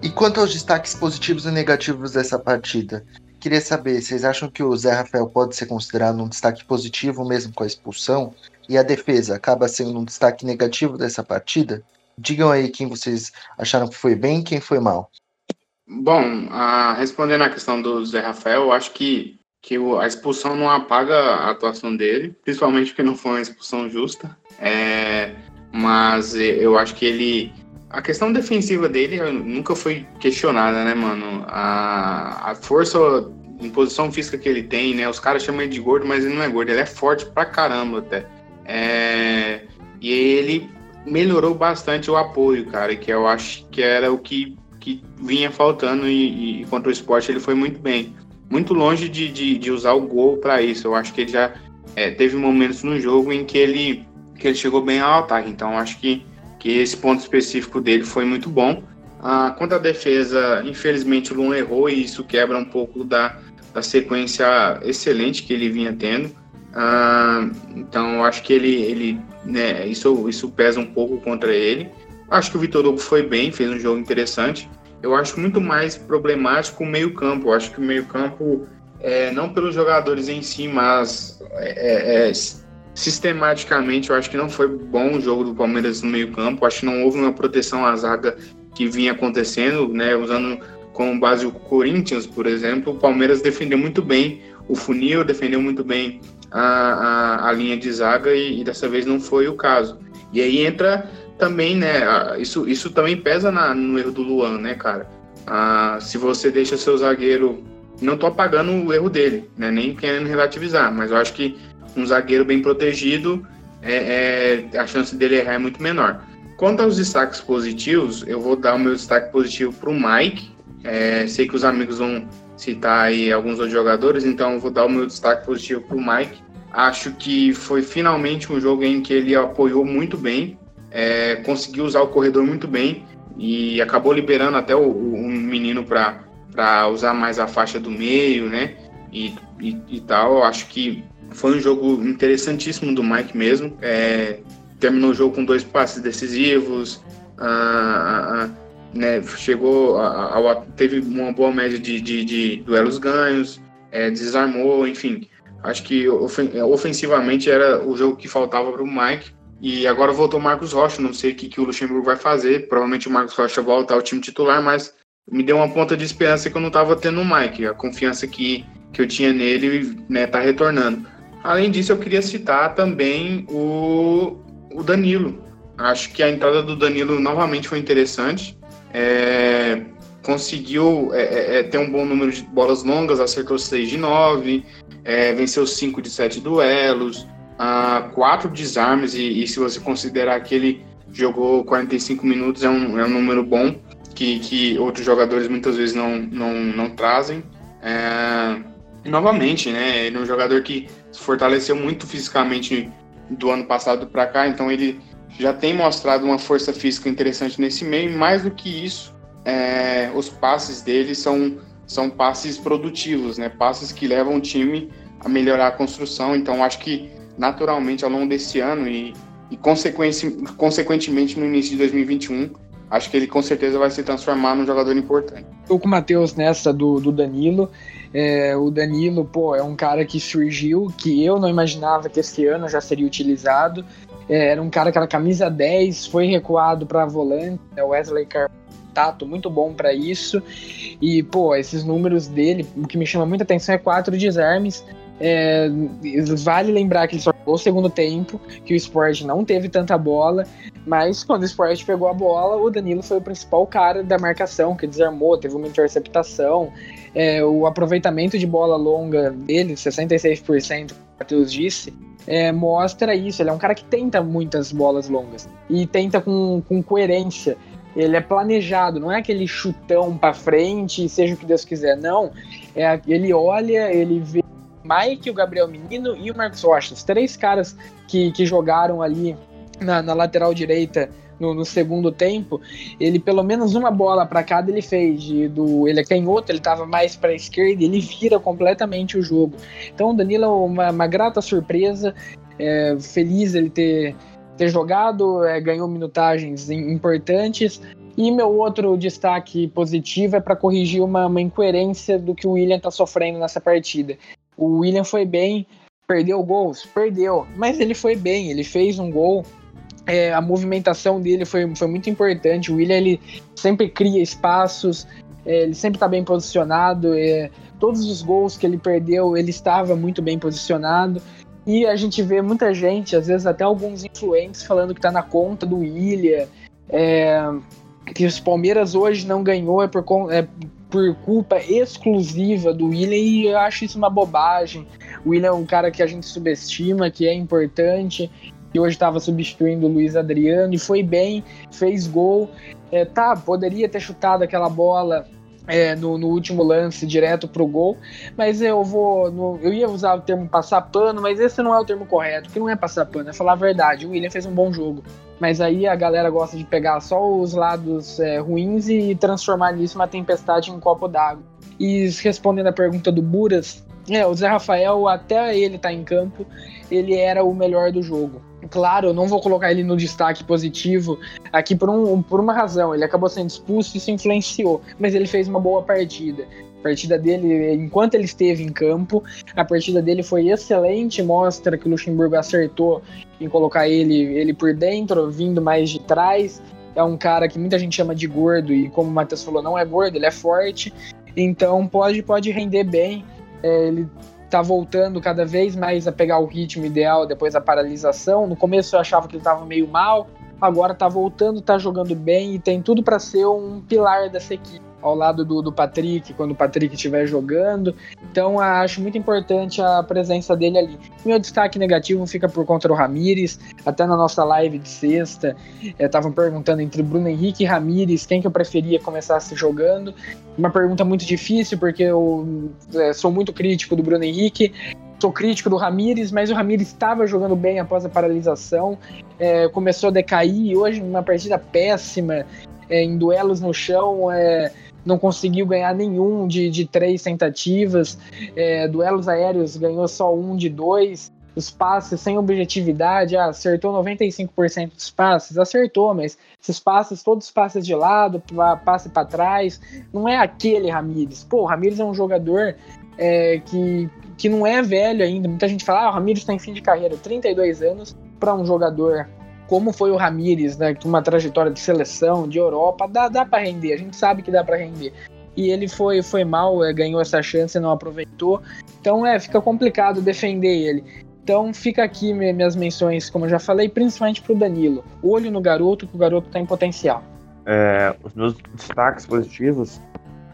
E quanto aos destaques positivos e negativos dessa partida? Queria saber, vocês acham que o Zé Rafael pode ser considerado um destaque positivo mesmo com a expulsão? E a defesa acaba sendo um destaque negativo dessa partida? Digam aí quem vocês acharam que foi bem e quem foi mal. Bom, a, respondendo à questão do Zé Rafael, eu acho que, que a expulsão não apaga a atuação dele, principalmente porque não foi uma expulsão justa. É, mas eu acho que ele. A questão defensiva dele nunca foi questionada, né, mano? A, a força em posição física que ele tem, né? Os caras chamam ele de gordo, mas ele não é gordo, ele é forte pra caramba até. É, e ele melhorou bastante o apoio, cara, que eu acho que era o que, que vinha faltando e, e contra o esporte ele foi muito bem. Muito longe de, de, de usar o gol para isso. Eu acho que ele já é, teve momentos no jogo em que ele, que ele chegou bem ao ataque. Então, acho que, que esse ponto específico dele foi muito bom. Ah, quanto à defesa, infelizmente o Luan errou e isso quebra um pouco da, da sequência excelente que ele vinha tendo. Ah, então, acho que ele, ele né, isso, isso pesa um pouco contra ele. Acho que o Vitor Hugo foi bem, fez um jogo interessante. Eu acho muito mais problemático o meio-campo. Eu acho que o meio-campo, é, não pelos jogadores em si, mas é, é, é, sistematicamente, eu acho que não foi bom o jogo do Palmeiras no meio-campo. Acho que não houve uma proteção à zaga que vinha acontecendo, né, usando como base o Corinthians, por exemplo. O Palmeiras defendeu muito bem o funil, defendeu muito bem a, a, a linha de zaga e, e, dessa vez não foi o caso. E aí entra também, né? Isso, isso também pesa na, no erro do Luan, né, cara? Ah, se você deixa seu zagueiro. Não tô apagando o erro dele, né? Nem querendo relativizar, mas eu acho que um zagueiro bem protegido, é, é, a chance dele errar é muito menor. Quanto aos destaques positivos, eu vou dar o meu destaque positivo para o Mike. É, sei que os amigos vão citar aí alguns outros jogadores, então eu vou dar o meu destaque positivo para o Mike. Acho que foi finalmente um jogo em que ele apoiou muito bem, é, conseguiu usar o corredor muito bem e acabou liberando até o, um menino para usar mais a faixa do meio, né? E, e, e, tal. Acho que foi um jogo interessantíssimo do Mike mesmo. É, terminou o jogo com dois passes decisivos. Ah, ah, né, chegou ao, teve uma boa média de, de, de duelos ganhos, é, desarmou, enfim. Acho que ofensivamente era o jogo que faltava para o Mike. E agora voltou o Marcos Rocha, não sei o que, que o Luxemburgo vai fazer. Provavelmente o Marcos Rocha volta ao time titular, mas me deu uma ponta de esperança que eu não estava tendo no Mike. A confiança que, que eu tinha nele né, tá retornando. Além disso, eu queria citar também o, o Danilo. Acho que a entrada do Danilo novamente foi interessante é, conseguiu é, é, é ter um bom número de bolas longas, acertou 6 de 9, é, venceu 5 de 7 duelos, uh, 4 desarmes, e, e, se você considerar que ele jogou 45 minutos, é um, é um número bom, que, que outros jogadores muitas vezes não, não, não trazem. É, novamente, né, ele é um jogador que se fortaleceu muito fisicamente do ano passado para cá, então ele já tem mostrado uma força física interessante nesse meio. Mais do que isso, é, os passes dele são, são passes produtivos, né? Passes que levam o time a melhorar a construção. Então, acho que naturalmente ao longo desse ano e, e consequentemente no início de 2021, acho que ele com certeza vai se transformar num jogador importante. Estou com o Matheus nessa do, do Danilo. É, o Danilo, pô, é um cara que surgiu, que eu não imaginava que esse ano já seria utilizado. É, era um cara que era camisa 10, foi recuado para volante, né, Wesley Cartato, muito bom para isso. E, pô, esses números dele, o que me chama muita atenção é quatro desarmes. É, vale lembrar que ele só jogou o segundo tempo, que o esporte não teve tanta bola, mas quando o esporte pegou a bola, o Danilo foi o principal cara da marcação, que desarmou, teve uma interceptação. É, o aproveitamento de bola longa dele, 66%, o Matheus disse, é, mostra isso. Ele é um cara que tenta muitas bolas longas e tenta com, com coerência. Ele é planejado, não é aquele chutão para frente, seja o que Deus quiser, não. É, ele olha, ele vê Mike, o Gabriel Menino e o Marcos Rocha, os três caras que, que jogaram ali na, na lateral direita no, no, segundo tempo, ele pelo menos uma bola para cada ele fez. Do, ele é canhoto, ele estava mais para a esquerda, ele vira completamente o jogo. Então o Danilo é uma, uma grata surpresa, é, feliz ele ter, ter jogado, é, ganhou minutagens importantes. E meu outro destaque positivo é para corrigir uma, uma incoerência do que o William está sofrendo nessa partida. O William foi bem, perdeu gols? Perdeu, mas ele foi bem, ele fez um gol é, a movimentação dele foi, foi muito importante. O William ele sempre cria espaços, é, ele sempre está bem posicionado. É, todos os gols que ele perdeu, ele estava muito bem posicionado. E a gente vê muita gente, às vezes até alguns influentes, falando que está na conta do William. É, que os Palmeiras hoje não ganhou é por, é por culpa exclusiva do William e eu acho isso uma bobagem. O William é um cara que a gente subestima, que é importante, que hoje estava substituindo o Luiz Adriano e foi bem, fez gol. É, tá, poderia ter chutado aquela bola é, no, no, último lance direto pro gol, mas eu vou. No, eu ia usar o termo passar pano, mas esse não é o termo correto, que não é passar pano, é falar a verdade. O William fez um bom jogo. Mas aí a galera gosta de pegar só os lados é, ruins e transformar nisso uma tempestade em um copo d'água. E respondendo a pergunta do Buras, é, o Zé Rafael, até ele tá em campo, ele era o melhor do jogo. Claro, eu não vou colocar ele no destaque positivo aqui por, um, por uma razão. Ele acabou sendo expulso e isso influenciou, mas ele fez uma boa partida. A partida dele, enquanto ele esteve em campo, a partida dele foi excelente, mostra que o Luxemburgo acertou em colocar ele, ele por dentro, vindo mais de trás. É um cara que muita gente chama de gordo e, como o Matheus falou, não é gordo, ele é forte. Então pode, pode render bem. É, ele tá voltando cada vez mais a pegar o ritmo ideal depois da paralisação. No começo eu achava que ele estava meio mal, agora tá voltando, tá jogando bem e tem tudo para ser um pilar dessa equipe ao lado do, do Patrick, quando o Patrick estiver jogando. Então, acho muito importante a presença dele ali. Meu destaque negativo fica por conta do Ramires. Até na nossa live de sexta, estavam eh, perguntando entre Bruno Henrique e Ramires quem que eu preferia começar jogando. Uma pergunta muito difícil, porque eu é, sou muito crítico do Bruno Henrique sou crítico do Ramires, mas o Ramires estava jogando bem após a paralisação, é, começou a decair, hoje uma partida péssima, é, em duelos no chão, é, não conseguiu ganhar nenhum de, de três tentativas, é, duelos aéreos ganhou só um de dois, os passes sem objetividade, ah, acertou 95% dos passes, acertou, mas esses passes, todos os passes de lado, passe para trás, não é aquele Ramires. Pô, o Ramires é um jogador é, que, que não é velho ainda. Muita gente fala, ah, o Ramires está em fim de carreira, 32 anos, para um jogador como foi o Ramires, né, uma trajetória de seleção, de Europa, dá, dá para render, a gente sabe que dá para render. E ele foi, foi mal, é, ganhou essa chance e não aproveitou. Então é, fica complicado defender ele. Então fica aqui minhas menções, como eu já falei, principalmente para o Danilo. Olho no garoto, que o garoto tem potencial. É, os meus destaques positivos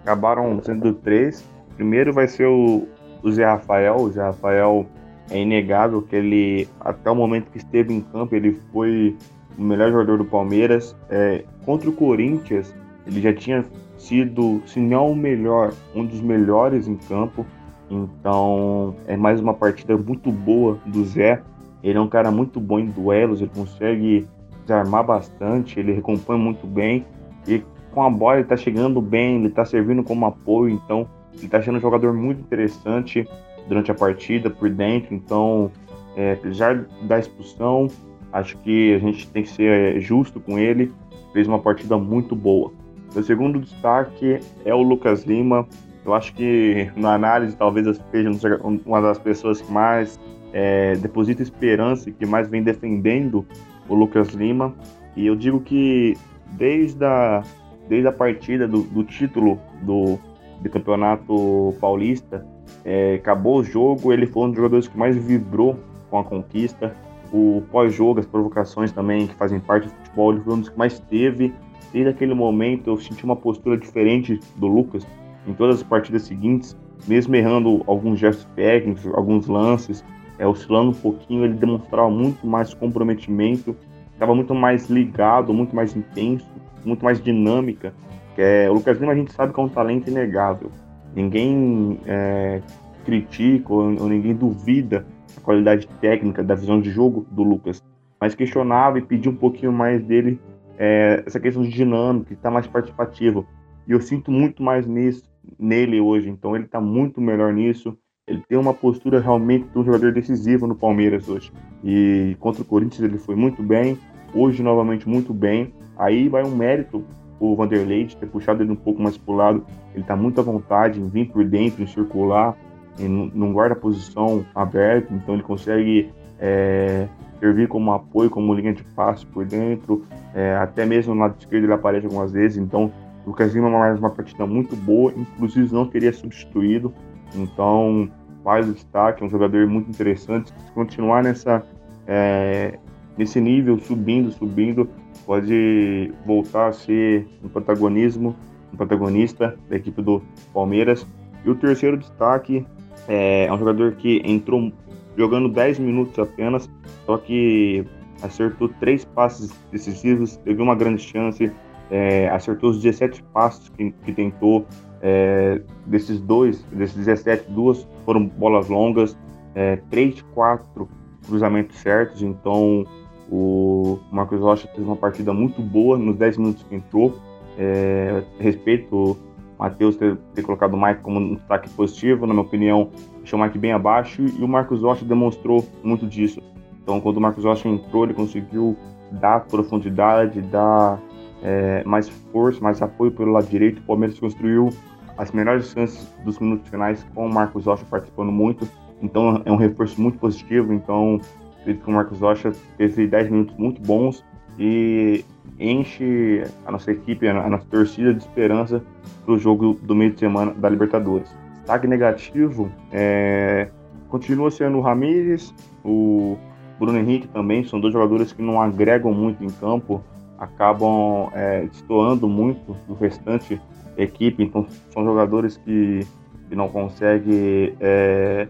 acabaram sendo três. Primeiro vai ser o, o Zé Rafael. O Zé Rafael é inegável que ele, até o momento que esteve em campo, ele foi o melhor jogador do Palmeiras. É, contra o Corinthians, ele já tinha sido, se não o melhor, um dos melhores em campo. Então, é mais uma partida muito boa do Zé. Ele é um cara muito bom em duelos, ele consegue desarmar bastante, ele recompõe muito bem. E com a bola ele tá chegando bem, ele tá servindo como apoio, então ele tá sendo um jogador muito interessante durante a partida por dentro. Então, é, apesar da expulsão, acho que a gente tem que ser é, justo com ele. Fez uma partida muito boa. O segundo destaque é o Lucas Lima. Eu acho que na análise talvez eu seja uma das pessoas que mais é, deposita esperança e que mais vem defendendo o Lucas Lima. E eu digo que desde a, desde a partida do, do título do, do Campeonato Paulista, é, acabou o jogo, ele foi um dos jogadores que mais vibrou com a conquista. O pós-jogo, as provocações também que fazem parte do futebol, ele foi um dos que mais teve. Desde aquele momento eu senti uma postura diferente do Lucas em todas as partidas seguintes, mesmo errando alguns gestos técnicos, alguns lances, é, oscilando um pouquinho, ele demonstrava muito mais comprometimento, estava muito mais ligado, muito mais intenso, muito mais dinâmica. É, o Lucas Lima a gente sabe que é um talento inegável ninguém é, critica ou, ou, ninguém duvida a qualidade técnica da visão de jogo do Lucas, mas questionava e pedia um pouquinho mais dele é, essa questão de dinâmica, estar tá mais participativo. E eu sinto muito mais nisso nele hoje, então ele está muito melhor nisso. Ele tem uma postura realmente de um jogador decisivo no Palmeiras hoje. E contra o Corinthians ele foi muito bem, hoje novamente muito bem. Aí vai um mérito o Vanderlei de ter puxado ele um pouco mais para o lado. Ele está muito à vontade em vir por dentro, em circular, em, não guarda posição aberta, então ele consegue é, servir como apoio, como linha de passe por dentro, é, até mesmo no lado esquerdo ele aparece algumas vezes, então o Lucas Lima mais uma partida muito boa, inclusive não teria substituído, então faz o destaque, é um jogador muito interessante, se continuar nessa, é, nesse nível, subindo, subindo, pode voltar a ser um protagonismo, um protagonista da equipe do Palmeiras. E o terceiro destaque é, é um jogador que entrou jogando 10 minutos apenas, só que acertou três passes decisivos, teve uma grande chance, é, acertou os 17 passos que, que tentou. É, desses dois, desses 17, duas foram bolas longas, é, três, quatro cruzamentos certos. Então, o Marcos Rocha fez uma partida muito boa nos 10 minutos que entrou. É, respeito o Matheus ter, ter, colocado o Mike como um destaque positivo, na minha opinião, deixou o Mike bem abaixo e o Marcos Rocha demonstrou muito disso. Então, quando o Marcos Rocha entrou, ele conseguiu dar profundidade, dar é, mais força, mais apoio pelo lado direito. O Palmeiras construiu as melhores chances dos minutos finais com o Marcos Rocha participando muito. Então, é um reforço muito positivo. Então, acredito que o Marcos Rocha teve 10 minutos muito bons e enche a nossa equipe, a nossa torcida de esperança para o jogo do meio de semana da Libertadores. Tag negativo é, continua sendo o Ramires, o Bruno Henrique também, são dois jogadores que não agregam muito em campo, acabam é, destoando muito do restante equipe, então são jogadores que, que não conseguem é,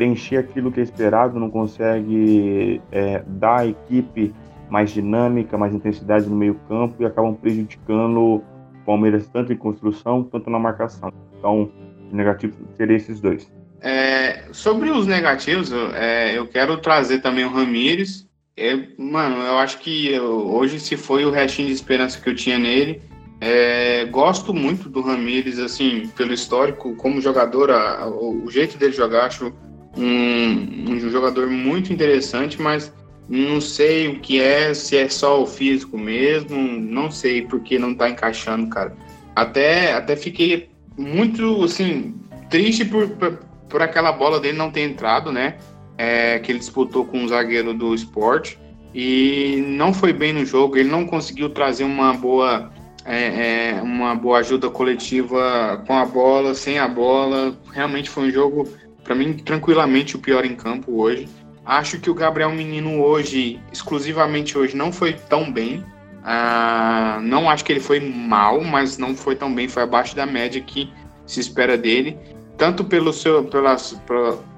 preencher aquilo que é esperado, não consegue é, dar à equipe mais dinâmica, mais intensidade no meio campo e acabam prejudicando o Palmeiras tanto em construção quanto na marcação. Então, negativo seria esses dois. É, sobre os negativos, é, eu quero trazer também o Ramires. É, mano, eu acho que eu, hoje se foi o restinho de esperança que eu tinha nele. É, gosto muito do Ramires, assim, pelo histórico, como jogador, a, a, o jeito dele jogar, acho um, um jogador muito interessante, mas não sei o que é, se é só o físico mesmo, não sei porque não tá encaixando, cara. Até, até fiquei muito, assim, triste por, por, por aquela bola dele não ter entrado, né? É, que ele disputou com o zagueiro do esporte e não foi bem no jogo, ele não conseguiu trazer uma boa é, é, uma boa ajuda coletiva com a bola, sem a bola. Realmente foi um jogo, para mim, tranquilamente o pior em campo hoje. Acho que o Gabriel Menino hoje, exclusivamente hoje, não foi tão bem. Ah, não acho que ele foi mal, mas não foi tão bem, foi abaixo da média que se espera dele, tanto pelo seu, pela,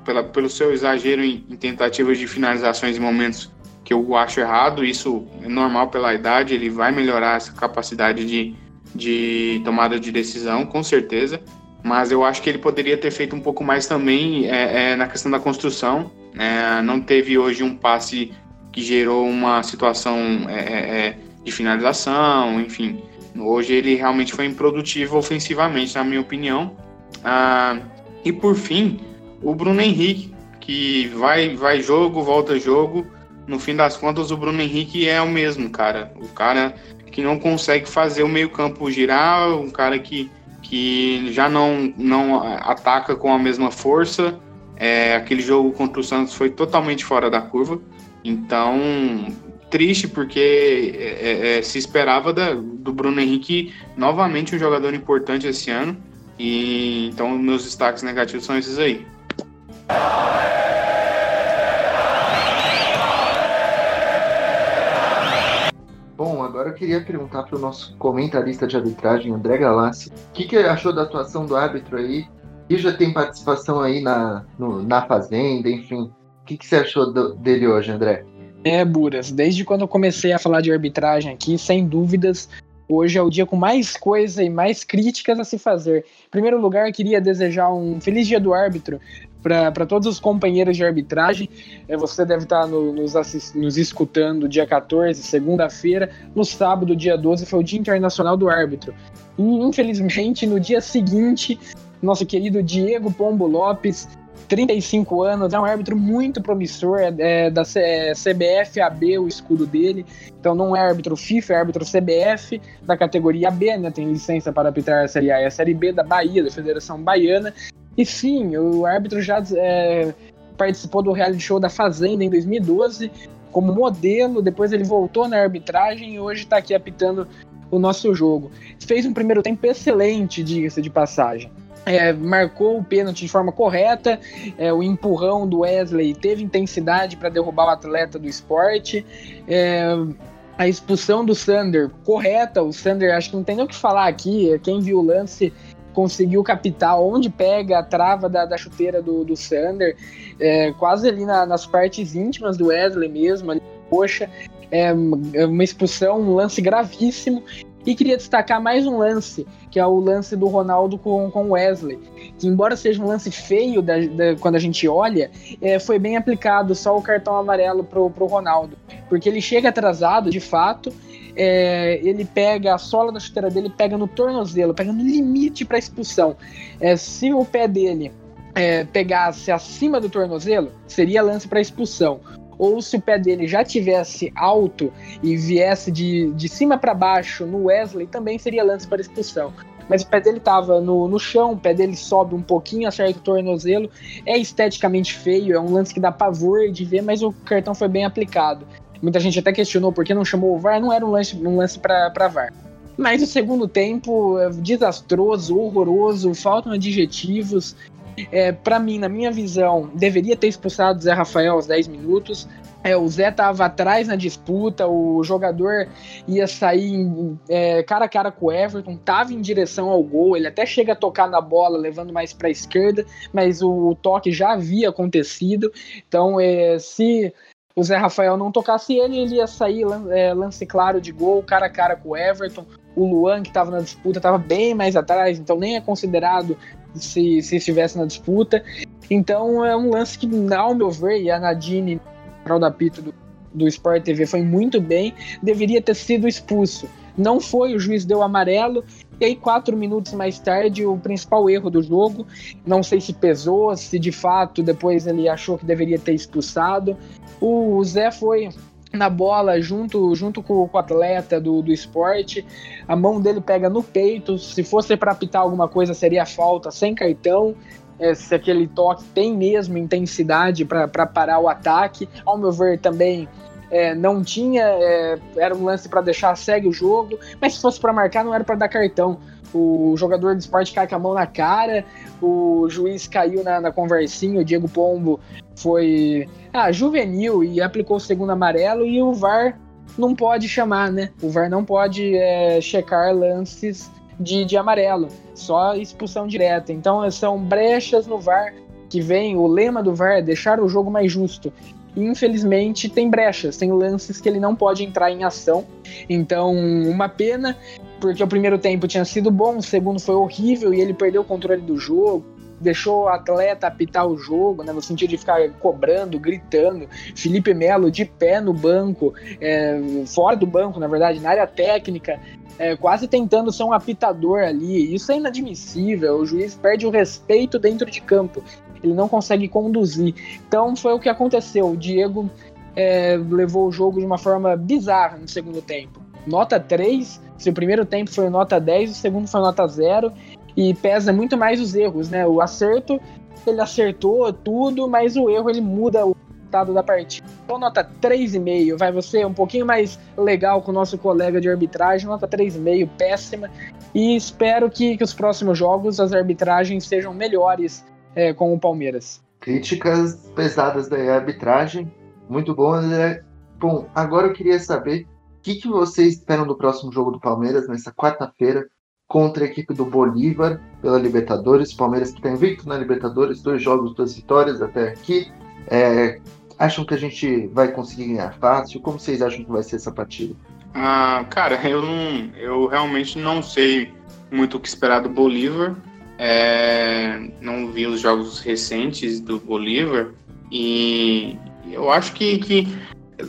pela, pelo seu exagero em, em tentativas de finalizações em momentos que eu acho errado, isso é normal pela idade, ele vai melhorar essa capacidade de, de tomada de decisão, com certeza, mas eu acho que ele poderia ter feito um pouco mais também é, é, na questão da construção, é, não teve hoje um passe que gerou uma situação é, é, é, de finalização, enfim. Hoje ele realmente foi improdutivo ofensivamente, na minha opinião. Ah, e por fim, o Bruno Henrique, que vai, vai jogo, volta jogo. No fim das contas, o Bruno Henrique é o mesmo, cara. O cara que não consegue fazer o meio-campo girar, um cara que, que já não, não ataca com a mesma força. É, aquele jogo contra o Santos foi totalmente fora da curva. Então, triste porque é, é, é, se esperava da, do Bruno Henrique novamente um jogador importante esse ano. E então meus destaques negativos são esses aí. Bom, agora eu queria perguntar para o nosso comentarista de arbitragem, André Galassi, o que, que achou da atuação do árbitro aí e já tem participação aí na, no, na Fazenda, enfim. O que, que você achou do, dele hoje, André? É, Buras, desde quando eu comecei a falar de arbitragem aqui, sem dúvidas, hoje é o dia com mais coisa e mais críticas a se fazer. Em primeiro lugar, queria desejar um feliz dia do árbitro para todos os companheiros de arbitragem. É, você deve estar no, nos, nos escutando dia 14, segunda-feira. No sábado, dia 12, foi o Dia Internacional do Árbitro. E, infelizmente, no dia seguinte, nosso querido Diego Pombo Lopes, 35 anos, é um árbitro muito promissor, é, é da é, CBF AB o escudo dele, então não é árbitro FIFA, é árbitro CBF da categoria B, né, tem licença para arbitrar a Série A e a Série B da Bahia, da Federação Baiana, e sim, o árbitro já é, participou do reality show da Fazenda em 2012, como modelo, depois ele voltou na arbitragem e hoje está aqui apitando o nosso jogo. Fez um primeiro tempo excelente, diga-se de passagem. É, marcou o pênalti de forma correta, é, o empurrão do Wesley teve intensidade para derrubar o atleta do esporte. É, a expulsão do Sander correta, o Sander acho que não tem nem o que falar aqui, quem viu o lance conseguiu captar onde pega a trava da, da chuteira do, do Sander, é, quase ali na, nas partes íntimas do Wesley mesmo, ali, poxa, é uma expulsão, um lance gravíssimo. E queria destacar mais um lance, que é o lance do Ronaldo com, com Wesley, que embora seja um lance feio da, da, quando a gente olha, é, foi bem aplicado só o cartão amarelo pro, pro Ronaldo, porque ele chega atrasado, de fato, é, ele pega a sola da chuteira dele, pega no tornozelo, pega no limite para expulsão. É, se o pé dele é, pegasse acima do tornozelo, seria lance para expulsão ou se o pé dele já tivesse alto e viesse de, de cima para baixo no Wesley, também seria lance para expulsão. Mas o pé dele estava no, no chão, o pé dele sobe um pouquinho, acerta o tornozelo. É esteticamente feio, é um lance que dá pavor de ver, mas o cartão foi bem aplicado. Muita gente até questionou por que não chamou o VAR, não era um lance, um lance para VAR. Mas o segundo tempo, é desastroso, horroroso, faltam adjetivos. É, para mim, na minha visão, deveria ter expulsado o Zé Rafael aos 10 minutos. É, o Zé tava atrás na disputa, o jogador ia sair é, cara a cara com o Everton, tava em direção ao gol, ele até chega a tocar na bola, levando mais para a esquerda, mas o, o, toque já havia acontecido. Então, é, se o Zé Rafael não tocasse ele, ele ia sair é, lance claro de gol, cara a cara com o Everton. O Luan, que estava na disputa, estava bem mais atrás, então nem é considerado se, se estivesse na disputa. Então é um lance que, ao meu ver, e a Nadine, da apito do, do Sport TV, foi muito bem, deveria ter sido expulso. Não foi, o juiz deu amarelo, e aí, quatro minutos mais tarde, o principal erro do jogo. Não sei se pesou, se de fato depois ele achou que deveria ter expulsado. O Zé foi na bola junto, junto com, com o atleta do, do esporte. A mão dele pega no peito. Se fosse para apitar alguma coisa, seria falta sem cartão. É, se aquele toque tem mesmo intensidade para parar o ataque. Ao meu ver, também é, não tinha. É, era um lance para deixar segue o jogo. Mas se fosse para marcar, não era para dar cartão. O jogador de esporte cai com a mão na cara, o juiz caiu na, na conversinha, o Diego Pombo foi ah, juvenil e aplicou o segundo amarelo e o VAR não pode chamar, né? O VAR não pode é, checar lances de, de amarelo, só expulsão direta. Então são brechas no VAR que vem, o lema do VAR é deixar o jogo mais justo. Infelizmente tem brechas, tem lances que ele não pode entrar em ação. Então, uma pena, porque o primeiro tempo tinha sido bom, o segundo foi horrível e ele perdeu o controle do jogo deixou o atleta apitar o jogo, né, no sentido de ficar cobrando, gritando. Felipe Melo de pé no banco, é, fora do banco, na verdade, na área técnica, é, quase tentando ser um apitador ali. Isso é inadmissível. O juiz perde o respeito dentro de campo. Ele não consegue conduzir. Então foi o que aconteceu. O Diego é, levou o jogo de uma forma bizarra no segundo tempo. Nota 3, se o primeiro tempo foi nota 10, o segundo foi nota 0 e pesa muito mais os erros, né? O acerto, ele acertou tudo, mas o erro ele muda resultado da partida. Então, nota 3,5. Vai você um pouquinho mais legal com o nosso colega de arbitragem, nota 3,5, péssima. E espero que, que os próximos jogos as arbitragens sejam melhores é, com o Palmeiras. Críticas pesadas da arbitragem, muito bom, André. Bom, agora eu queria saber o que, que vocês esperam do próximo jogo do Palmeiras nessa quarta-feira contra a equipe do Bolívar pela Libertadores. Palmeiras que tem invicto na Libertadores, dois jogos, duas vitórias até aqui. É, acham que a gente vai conseguir ganhar fácil? Como vocês acham que vai ser essa partida? Ah, cara, eu não, eu realmente não sei muito o que esperar do Bolívar. É, não vi os jogos recentes do Bolívar e eu acho que, que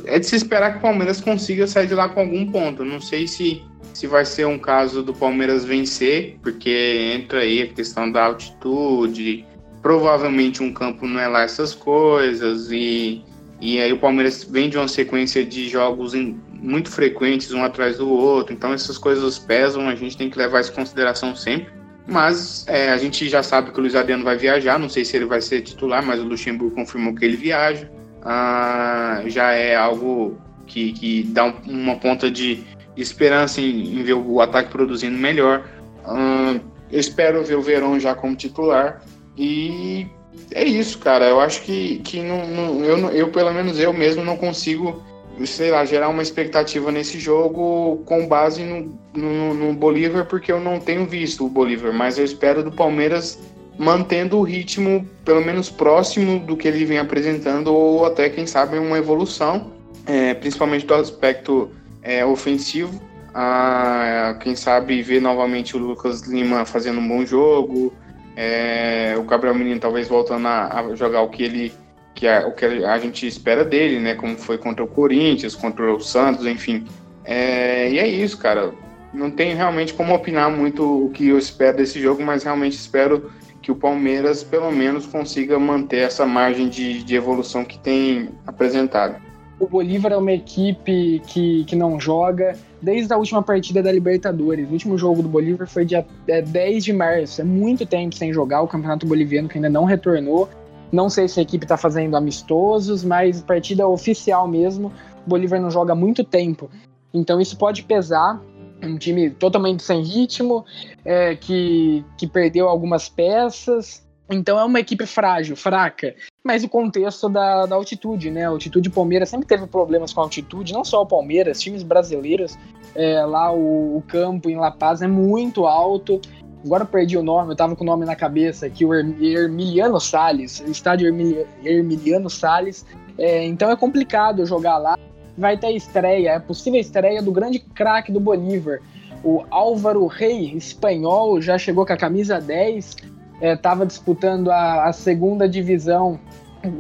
é de se esperar que o Palmeiras consiga sair de lá com algum ponto. Não sei se se vai ser um caso do Palmeiras vencer, porque entra aí a questão da altitude, provavelmente um campo não é lá essas coisas, e, e aí o Palmeiras vem de uma sequência de jogos em, muito frequentes, um atrás do outro, então essas coisas pesam, a gente tem que levar isso em consideração sempre. Mas é, a gente já sabe que o Luiz Adriano vai viajar, não sei se ele vai ser titular, mas o Luxemburgo confirmou que ele viaja. uh, já é algo que, que dá um, uma ponta de esperança em, em, ver o ataque produzindo melhor. Uh, eu espero ver o Verón já como titular e é isso, cara. Eu acho que, que não, não, eu, eu, pelo menos eu mesmo, não consigo, sei lá, gerar uma expectativa nesse jogo com base no, no, no Bolívar, porque eu não tenho visto o Bolívar, mas eu espero do Palmeiras mantendo o ritmo pelo menos próximo do que ele vem apresentando, ou até, quem sabe, uma evolução, é, principalmente do aspecto é, ofensivo. Ah, quem sabe ver novamente o Lucas Lima fazendo um bom jogo, é, o Gabriel Menino talvez voltando a, a, jogar o que ele que a, o que a gente espera dele, né? Como foi contra o Corinthians, contra o Santos, enfim. É, e é isso, cara. Não tem realmente como opinar muito o que eu espero desse jogo, mas realmente espero que o Palmeiras pelo menos consiga manter essa margem de, de evolução que tem apresentado. O Bolívar é uma equipe que, que não joga, desde a última partida da Libertadores. O último jogo do Bolívar foi dia é, 10 de março. É muito tempo sem jogar o Campeonato Boliviano que ainda não retornou. Não sei se a equipe está fazendo amistosos, mas partida oficial mesmo, o Bolívar não joga há muito tempo. Então isso pode pesar. Um time totalmente sem ritmo, é, que, que perdeu algumas peças. Então é uma equipe frágil, fraca mas o contexto da, da altitude, né? A altitude Palmeiras sempre teve problemas com a altitude, não só o Palmeiras, times brasileiros. É, lá o, o, campo em La Paz é muito alto. Agora eu perdi o nome, eu tava com o nome na cabeça aqui, o Hermiliano Salles, estádio Hermiliano Salles. É, então é complicado jogar lá. Vai ter estreia, é possível estreia do grande craque do Bolívar. O Álvaro Rei, espanhol, já chegou com a camisa 10, estava é, disputando a, a, segunda divisão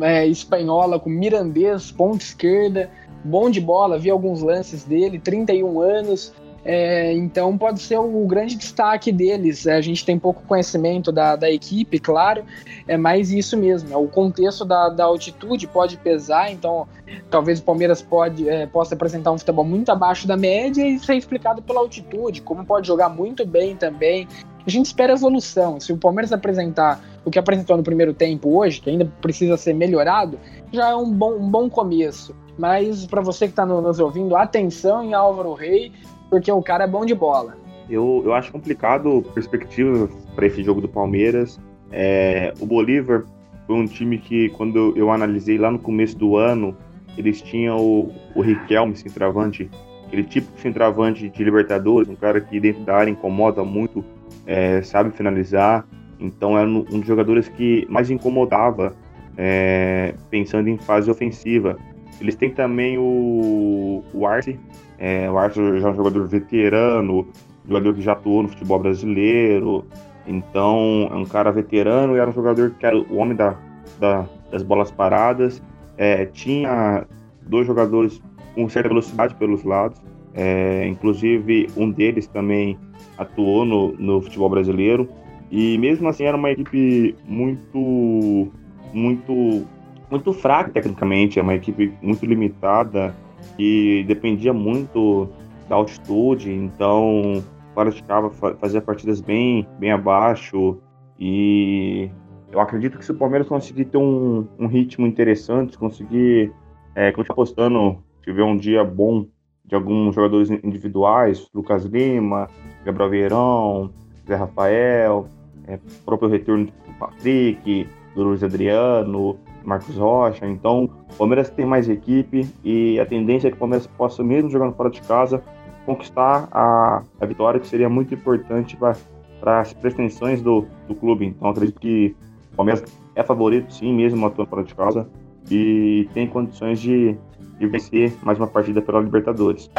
é, espanhola com Mirandês, ponta esquerda, bom de bola, vi alguns lances dele, 31 anos, é, então pode ser o, grande destaque deles. A gente tem pouco conhecimento da, da equipe, claro, é mais isso mesmo. É, o contexto da, da altitude pode pesar, então talvez o Palmeiras pode, é, possa apresentar um futebol muito abaixo da média e ser explicado pela altitude, como pode jogar muito bem também. A gente espera evolução. Se o Palmeiras apresentar o que apresentou no primeiro tempo hoje, que ainda precisa ser melhorado, já é um bom, um bom começo. Mas para você que está nos ouvindo, atenção em Álvaro Rei, porque o cara é bom de bola. Eu, eu acho complicado perspectiva para esse jogo do Palmeiras. É, o Bolívar foi um time que, quando eu analisei lá no começo do ano, eles tinham o, o Riquelme, centroavante, aquele tipo de centroavante de Libertadores, um cara que dentro da área incomoda muito, é, sabe finalizar. Então era um dos jogadores que mais incomodava é, pensando em fase ofensiva. Eles têm também o, o Arce, é, o Arce já é um jogador veterano, jogador que já atuou no futebol brasileiro, então é um cara veterano e era um jogador que era o homem da, da das bolas paradas. É, tinha dois jogadores com certa velocidade pelos lados, é, inclusive um deles também atuou no, no futebol brasileiro. E mesmo assim era uma equipe muito, muito, muito fraca tecnicamente, é uma equipe muito limitada e dependia muito da altitude, então praticava, fazia partidas bem, bem abaixo e eu acredito que se o Palmeiras conseguir ter um, um ritmo interessante, conseguir é, continuar apostando, tiver um dia bom de alguns jogadores individuais, Lucas Lima, Gabriel Vieirão, Zé Rafael, é, próprio retorno do Patrick, do Luiz Adriano, Marcos Rocha. Então, o Palmeiras tem mais equipe e a tendência é que o Palmeiras possa, mesmo jogando fora de casa, conquistar a, a vitória, que seria muito importante para as pretensões do, do clube. Então, acredito que o Palmeiras é favorito, sim, mesmo atuando fora de casa, e tem condições de, de vencer mais uma partida pela Libertadores.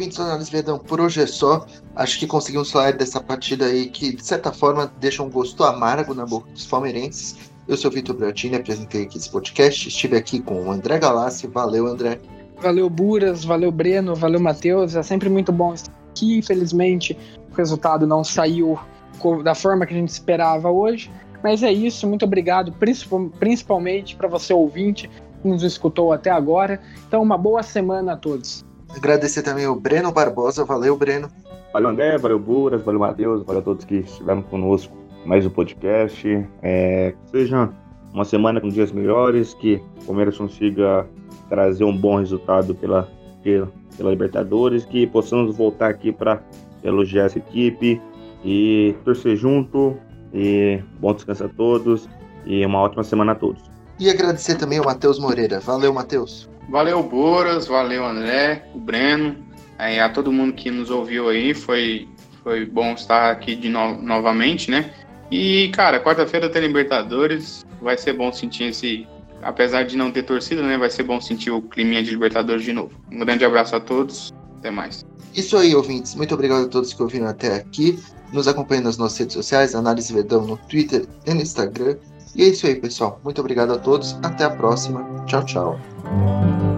ouvintes do Análise Verdão, por hoje é só. Acho que conseguimos falar dessa partida aí que, de certa forma, deixa um gosto amargo na boca dos palmeirenses. Eu sou o Vitor Bratini, apresentei aqui esse podcast. Estive aqui com o André Galassi. Valeu, André. Valeu, Buras. Valeu, Breno. Valeu, Matheus. É sempre muito bom estar aqui. Infelizmente, o resultado não saiu da forma que a gente esperava hoje. Mas é isso. Muito obrigado, principalmente para você, ouvinte, que nos escutou até agora. Então, uma boa semana a todos. Agradecer também o Breno Barbosa. Valeu, Breno. Valeu, André. Valeu, Buras. Valeu, Matheus. Valeu a todos que estiveram conosco mais um podcast. É, que seja uma semana com dias melhores, que o Palmeiras consiga trazer um bom resultado pela, pela, pela Libertadores, que possamos voltar aqui para elogiar essa equipe e torcer junto. E bom descanso a todos e uma ótima semana a todos. E agradecer também ao Matheus Moreira. Valeu, Matheus. Valeu, Boras, valeu, André, o Breno, aí, a todo mundo que nos ouviu aí. Foi, foi bom estar aqui de no novamente, né? E, cara, quarta-feira tem Libertadores. Vai ser bom sentir esse. Apesar de não ter torcida, né? Vai ser bom sentir o clima de Libertadores de novo. Um grande abraço a todos. Até mais. Isso aí, ouvintes. Muito obrigado a todos que ouviram até aqui. Nos acompanhem nas nossas redes sociais, Análise Verdão no Twitter e no Instagram. E é isso aí, pessoal. Muito obrigado a todos. Até a próxima. Tchau, tchau.